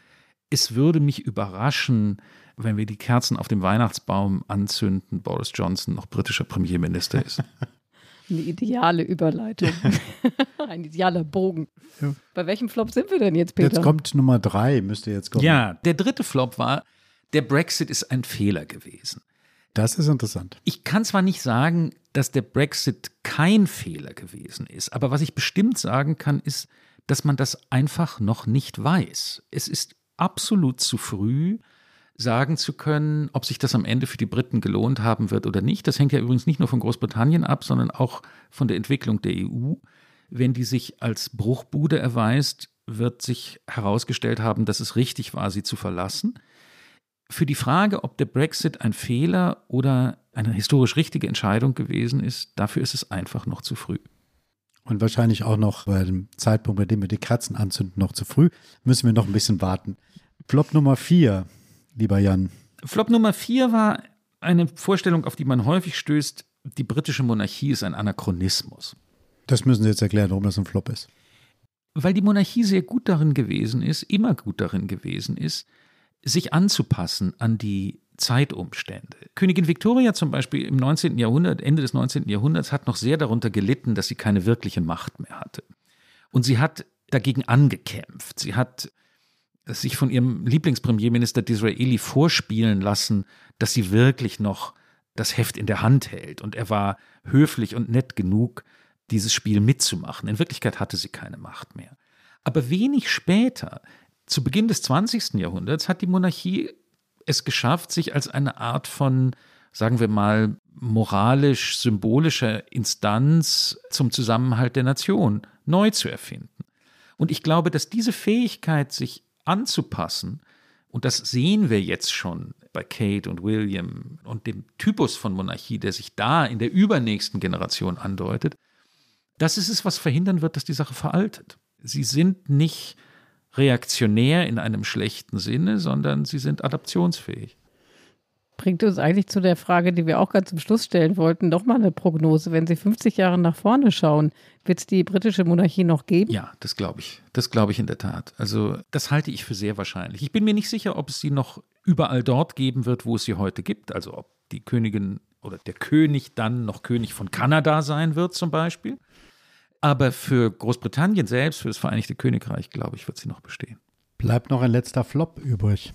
Es würde mich überraschen, wenn wir die Kerzen auf dem Weihnachtsbaum anzünden, Boris Johnson noch britischer Premierminister ist. *laughs* Eine ideale Überleitung. *laughs* Ein idealer Bogen. Ja. Bei welchem Flop sind wir denn jetzt, Peter? Jetzt kommt Nummer drei, müsste jetzt kommen. Ja, der dritte Flop war, der Brexit ist ein Fehler gewesen. Das ist interessant. Ich kann zwar nicht sagen, dass der Brexit kein Fehler gewesen ist, aber was ich bestimmt sagen kann, ist, dass man das einfach noch nicht weiß. Es ist absolut zu früh, sagen zu können, ob sich das am Ende für die Briten gelohnt haben wird oder nicht. Das hängt ja übrigens nicht nur von Großbritannien ab, sondern auch von der Entwicklung der EU. Wenn die sich als Bruchbude erweist, wird sich herausgestellt haben, dass es richtig war, sie zu verlassen. Für die Frage, ob der Brexit ein Fehler oder eine historisch richtige Entscheidung gewesen ist, dafür ist es einfach noch zu früh. Und wahrscheinlich auch noch bei dem Zeitpunkt, bei dem wir die Kerzen anzünden, noch zu früh. Müssen wir noch ein bisschen warten. Flop Nummer vier lieber Jan? Flop Nummer vier war eine Vorstellung, auf die man häufig stößt, die britische Monarchie ist ein Anachronismus. Das müssen Sie jetzt erklären, warum das ein Flop ist. Weil die Monarchie sehr gut darin gewesen ist, immer gut darin gewesen ist, sich anzupassen an die Zeitumstände. Königin Victoria zum Beispiel im 19. Jahrhundert, Ende des 19. Jahrhunderts, hat noch sehr darunter gelitten, dass sie keine wirkliche Macht mehr hatte. Und sie hat dagegen angekämpft. Sie hat sich von ihrem Lieblingspremierminister Disraeli vorspielen lassen, dass sie wirklich noch das Heft in der Hand hält. Und er war höflich und nett genug, dieses Spiel mitzumachen. In Wirklichkeit hatte sie keine Macht mehr. Aber wenig später, zu Beginn des 20. Jahrhunderts, hat die Monarchie es geschafft, sich als eine Art von, sagen wir mal, moralisch-symbolischer Instanz zum Zusammenhalt der Nation neu zu erfinden. Und ich glaube, dass diese Fähigkeit, sich anzupassen. Und das sehen wir jetzt schon bei Kate und William und dem Typus von Monarchie, der sich da in der übernächsten Generation andeutet. Das ist es, was verhindern wird, dass die Sache veraltet. Sie sind nicht reaktionär in einem schlechten Sinne, sondern sie sind adaptionsfähig. Bringt uns eigentlich zu der Frage, die wir auch ganz zum Schluss stellen wollten, doch mal eine Prognose. Wenn Sie 50 Jahre nach vorne schauen, wird es die britische Monarchie noch geben? Ja, das glaube ich. Das glaube ich in der Tat. Also, das halte ich für sehr wahrscheinlich. Ich bin mir nicht sicher, ob es sie noch überall dort geben wird, wo es sie heute gibt. Also, ob die Königin oder der König dann noch König von Kanada sein wird, zum Beispiel. Aber für Großbritannien selbst, für das Vereinigte Königreich, glaube ich, wird sie noch bestehen. Bleibt noch ein letzter Flop übrig.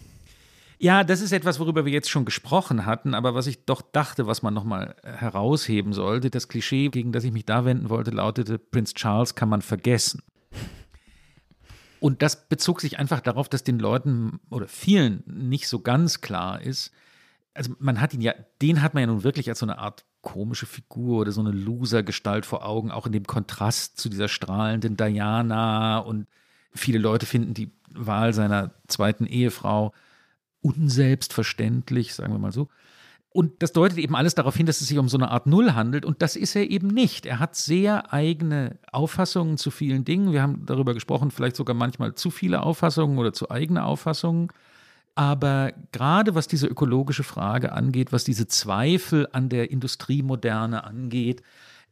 Ja, das ist etwas, worüber wir jetzt schon gesprochen hatten, aber was ich doch dachte, was man nochmal herausheben sollte. Das Klischee, gegen das ich mich da wenden wollte, lautete, Prinz Charles kann man vergessen. Und das bezog sich einfach darauf, dass den Leuten oder vielen nicht so ganz klar ist. Also man hat ihn ja, den hat man ja nun wirklich als so eine Art komische Figur oder so eine Loser-Gestalt vor Augen, auch in dem Kontrast zu dieser strahlenden Diana. Und viele Leute finden die Wahl seiner zweiten Ehefrau unselbstverständlich, sagen wir mal so. Und das deutet eben alles darauf hin, dass es sich um so eine Art Null handelt. Und das ist er eben nicht. Er hat sehr eigene Auffassungen zu vielen Dingen. Wir haben darüber gesprochen, vielleicht sogar manchmal zu viele Auffassungen oder zu eigene Auffassungen. Aber gerade was diese ökologische Frage angeht, was diese Zweifel an der Industriemoderne angeht,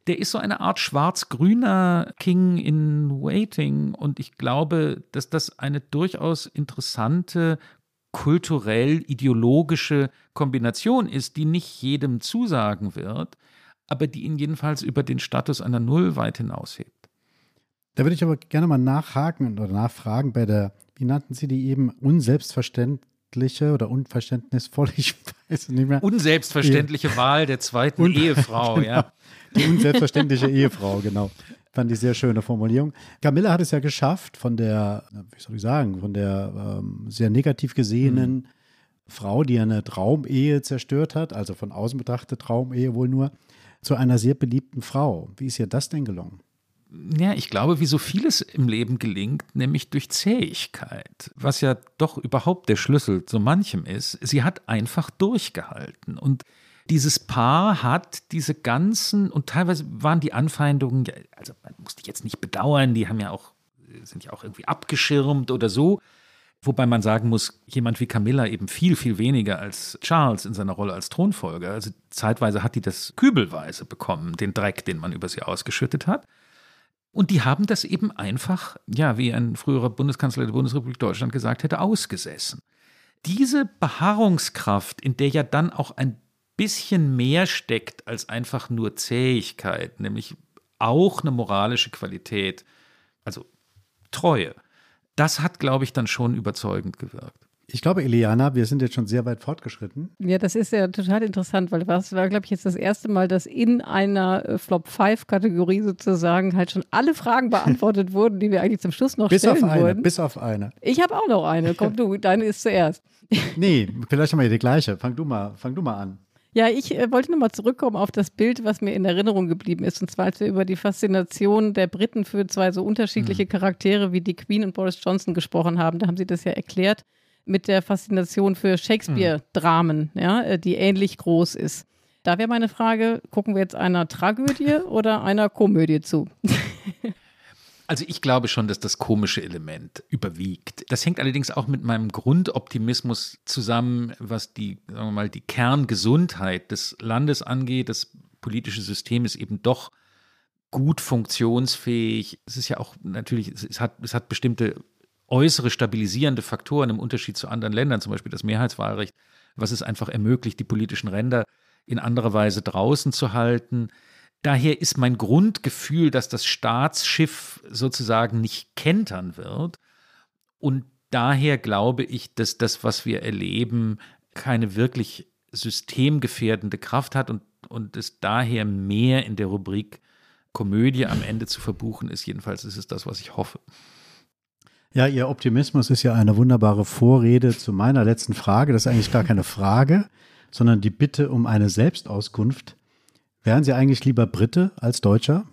der ist so eine Art schwarz-grüner King in Waiting. Und ich glaube, dass das eine durchaus interessante kulturell-ideologische Kombination ist, die nicht jedem zusagen wird, aber die ihn jedenfalls über den Status einer Null weit hinaushebt. Da würde ich aber gerne mal nachhaken oder nachfragen bei der, wie nannten Sie die eben, unselbstverständliche oder unverständnisvolle, *laughs* ich weiß nicht mehr. Unselbstverständliche Ehe. Wahl der zweiten Un Ehefrau, *laughs* genau. ja. Die unselbstverständliche Ehefrau, genau. Fand ich sehr schöne Formulierung. Camilla hat es ja geschafft, von der, wie soll ich sagen, von der ähm, sehr negativ gesehenen mhm. Frau, die eine Traumehe zerstört hat, also von außen betrachtet Traumehe wohl nur, zu einer sehr beliebten Frau. Wie ist ihr das denn gelungen? Ja, ich glaube, wie so vieles im Leben gelingt, nämlich durch Zähigkeit, was ja doch überhaupt der Schlüssel zu manchem ist. Sie hat einfach durchgehalten und dieses Paar hat diese ganzen, und teilweise waren die Anfeindungen, also man muss die jetzt nicht bedauern, die haben ja auch, sind ja auch irgendwie abgeschirmt oder so. Wobei man sagen muss, jemand wie Camilla eben viel, viel weniger als Charles in seiner Rolle als Thronfolger. Also zeitweise hat die das kübelweise bekommen, den Dreck, den man über sie ausgeschüttet hat. Und die haben das eben einfach, ja, wie ein früherer Bundeskanzler der Bundesrepublik Deutschland gesagt hätte, ausgesessen. Diese Beharrungskraft, in der ja dann auch ein bisschen mehr steckt als einfach nur Zähigkeit, nämlich auch eine moralische Qualität, also Treue, das hat, glaube ich, dann schon überzeugend gewirkt. Ich glaube, Eliana, wir sind jetzt schon sehr weit fortgeschritten. Ja, das ist ja total interessant, weil das war, glaube ich, jetzt das erste Mal, dass in einer äh, Flop-5-Kategorie sozusagen halt schon alle Fragen beantwortet *laughs* wurden, die wir eigentlich zum Schluss noch bis stellen auf eine, wurden. Bis auf eine. Ich habe auch noch eine. Komm du, *laughs* deine ist zuerst. nee, vielleicht haben wir die gleiche. Fang du mal, fang du mal an. Ja, ich äh, wollte nochmal zurückkommen auf das Bild, was mir in Erinnerung geblieben ist. Und zwar, als wir über die Faszination der Briten für zwei so unterschiedliche mhm. Charaktere wie die Queen und Boris Johnson gesprochen haben. Da haben sie das ja erklärt mit der Faszination für Shakespeare-Dramen, mhm. ja, äh, die ähnlich groß ist. Da wäre meine Frage, gucken wir jetzt einer Tragödie oder einer Komödie zu? *laughs* Also ich glaube schon, dass das komische Element überwiegt. Das hängt allerdings auch mit meinem Grundoptimismus zusammen, was die, sagen wir mal, die Kerngesundheit des Landes angeht. Das politische System ist eben doch gut funktionsfähig. Es ist ja auch natürlich, es hat, es hat bestimmte äußere stabilisierende Faktoren im Unterschied zu anderen Ländern, zum Beispiel das Mehrheitswahlrecht, was es einfach ermöglicht, die politischen Ränder in anderer Weise draußen zu halten. Daher ist mein Grundgefühl, dass das Staatsschiff sozusagen nicht kentern wird. Und daher glaube ich, dass das, was wir erleben, keine wirklich systemgefährdende Kraft hat und, und es daher mehr in der Rubrik Komödie am Ende zu verbuchen ist. Jedenfalls ist es das, was ich hoffe. Ja, Ihr Optimismus ist ja eine wunderbare Vorrede zu meiner letzten Frage. Das ist eigentlich gar keine Frage, sondern die Bitte um eine Selbstauskunft. Wären Sie eigentlich lieber Brite als Deutscher?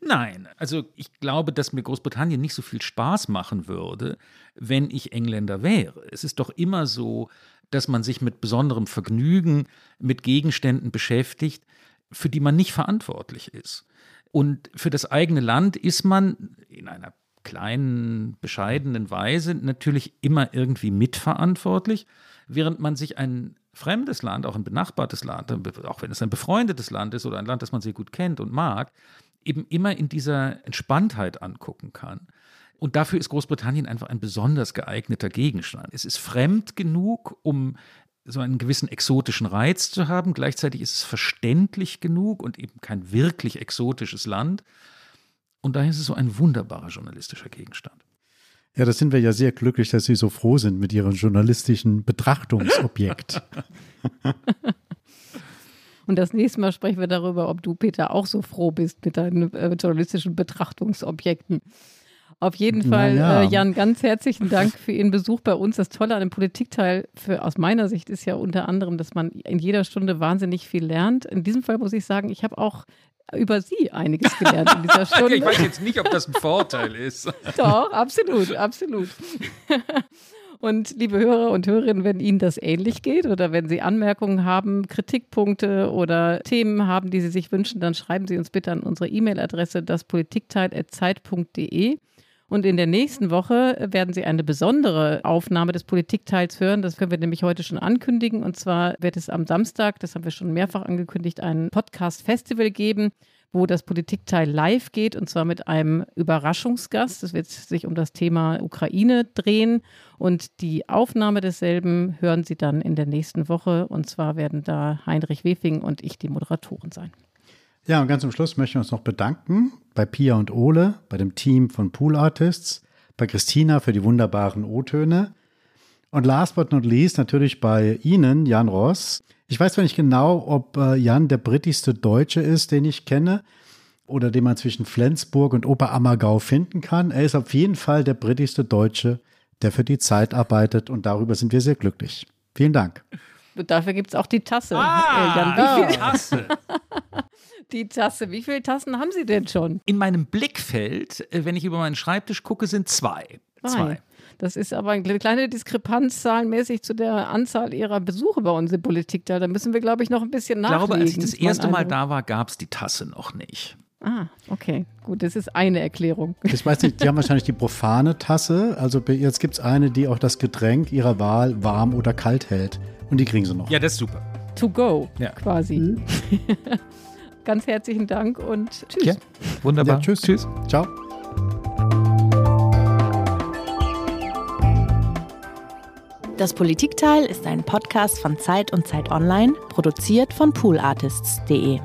Nein, also ich glaube, dass mir Großbritannien nicht so viel Spaß machen würde, wenn ich Engländer wäre. Es ist doch immer so, dass man sich mit besonderem Vergnügen mit Gegenständen beschäftigt, für die man nicht verantwortlich ist. Und für das eigene Land ist man in einer kleinen, bescheidenen Weise natürlich immer irgendwie mitverantwortlich, während man sich ein fremdes Land, auch ein benachbartes Land, auch wenn es ein befreundetes Land ist oder ein Land, das man sehr gut kennt und mag, eben immer in dieser Entspanntheit angucken kann. Und dafür ist Großbritannien einfach ein besonders geeigneter Gegenstand. Es ist fremd genug, um so einen gewissen exotischen Reiz zu haben. Gleichzeitig ist es verständlich genug und eben kein wirklich exotisches Land. Und daher ist es so ein wunderbarer journalistischer Gegenstand. Ja, da sind wir ja sehr glücklich, dass Sie so froh sind mit Ihrem journalistischen Betrachtungsobjekt. *laughs* Und das nächste Mal sprechen wir darüber, ob du, Peter, auch so froh bist mit deinen äh, journalistischen Betrachtungsobjekten. Auf jeden Fall, ja. äh, Jan, ganz herzlichen Dank für Ihren Besuch bei uns. Das Tolle an dem Politikteil für, aus meiner Sicht ist ja unter anderem, dass man in jeder Stunde wahnsinnig viel lernt. In diesem Fall muss ich sagen, ich habe auch über Sie einiges gelernt in dieser *laughs* Stunde. ich weiß jetzt nicht, ob das ein Vorteil ist. *laughs* Doch, absolut, absolut. *laughs* Und liebe Hörer und Hörerinnen, wenn Ihnen das ähnlich geht oder wenn Sie Anmerkungen haben, Kritikpunkte oder Themen haben, die Sie sich wünschen, dann schreiben Sie uns bitte an unsere E-Mail-Adresse daspolitikteil.zeit.de. Und in der nächsten Woche werden Sie eine besondere Aufnahme des Politikteils hören. Das können wir nämlich heute schon ankündigen. Und zwar wird es am Samstag, das haben wir schon mehrfach angekündigt, ein Podcast-Festival geben, wo das Politikteil live geht und zwar mit einem Überraschungsgast. Es wird sich um das Thema Ukraine drehen und die Aufnahme desselben hören Sie dann in der nächsten Woche. Und zwar werden da Heinrich Wefing und ich die Moderatoren sein. Ja, und ganz zum Schluss möchten wir uns noch bedanken bei Pia und Ole, bei dem Team von Pool Artists, bei Christina für die wunderbaren O-Töne und last but not least natürlich bei Ihnen, Jan Ross. Ich weiß zwar nicht genau, ob äh, Jan der britischste Deutsche ist, den ich kenne oder den man zwischen Flensburg und Oberammergau finden kann. Er ist auf jeden Fall der britischste Deutsche, der für die Zeit arbeitet und darüber sind wir sehr glücklich. Vielen Dank. Dafür gibt es auch die Tasse. Ah, äh, Jan, wie viel? Tasse. *laughs* die Tasse. Wie viele Tassen haben Sie denn schon? In meinem Blickfeld, äh, wenn ich über meinen Schreibtisch gucke, sind zwei. Zwei. Das ist aber eine kleine Diskrepanz zahlenmäßig zu der Anzahl Ihrer Besuche bei uns in Politik. Da müssen wir, glaube ich, noch ein bisschen nachlegen. Ich glaube, als ich das erste Mal da war, gab es die Tasse noch nicht. Ah, okay. Gut, das ist eine Erklärung. Ich weiß nicht, die haben wahrscheinlich die profane Tasse. Also jetzt gibt es eine, die auch das Getränk ihrer Wahl warm oder kalt hält. Und die kriegen sie noch. Ja, das ist super. To go, Ja. quasi. Mhm. *laughs* Ganz herzlichen Dank und tschüss. Ja, wunderbar. Ja, tschüss. Tschüss. Ciao. Das Politikteil ist ein Podcast von Zeit und Zeit Online, produziert von poolartists.de.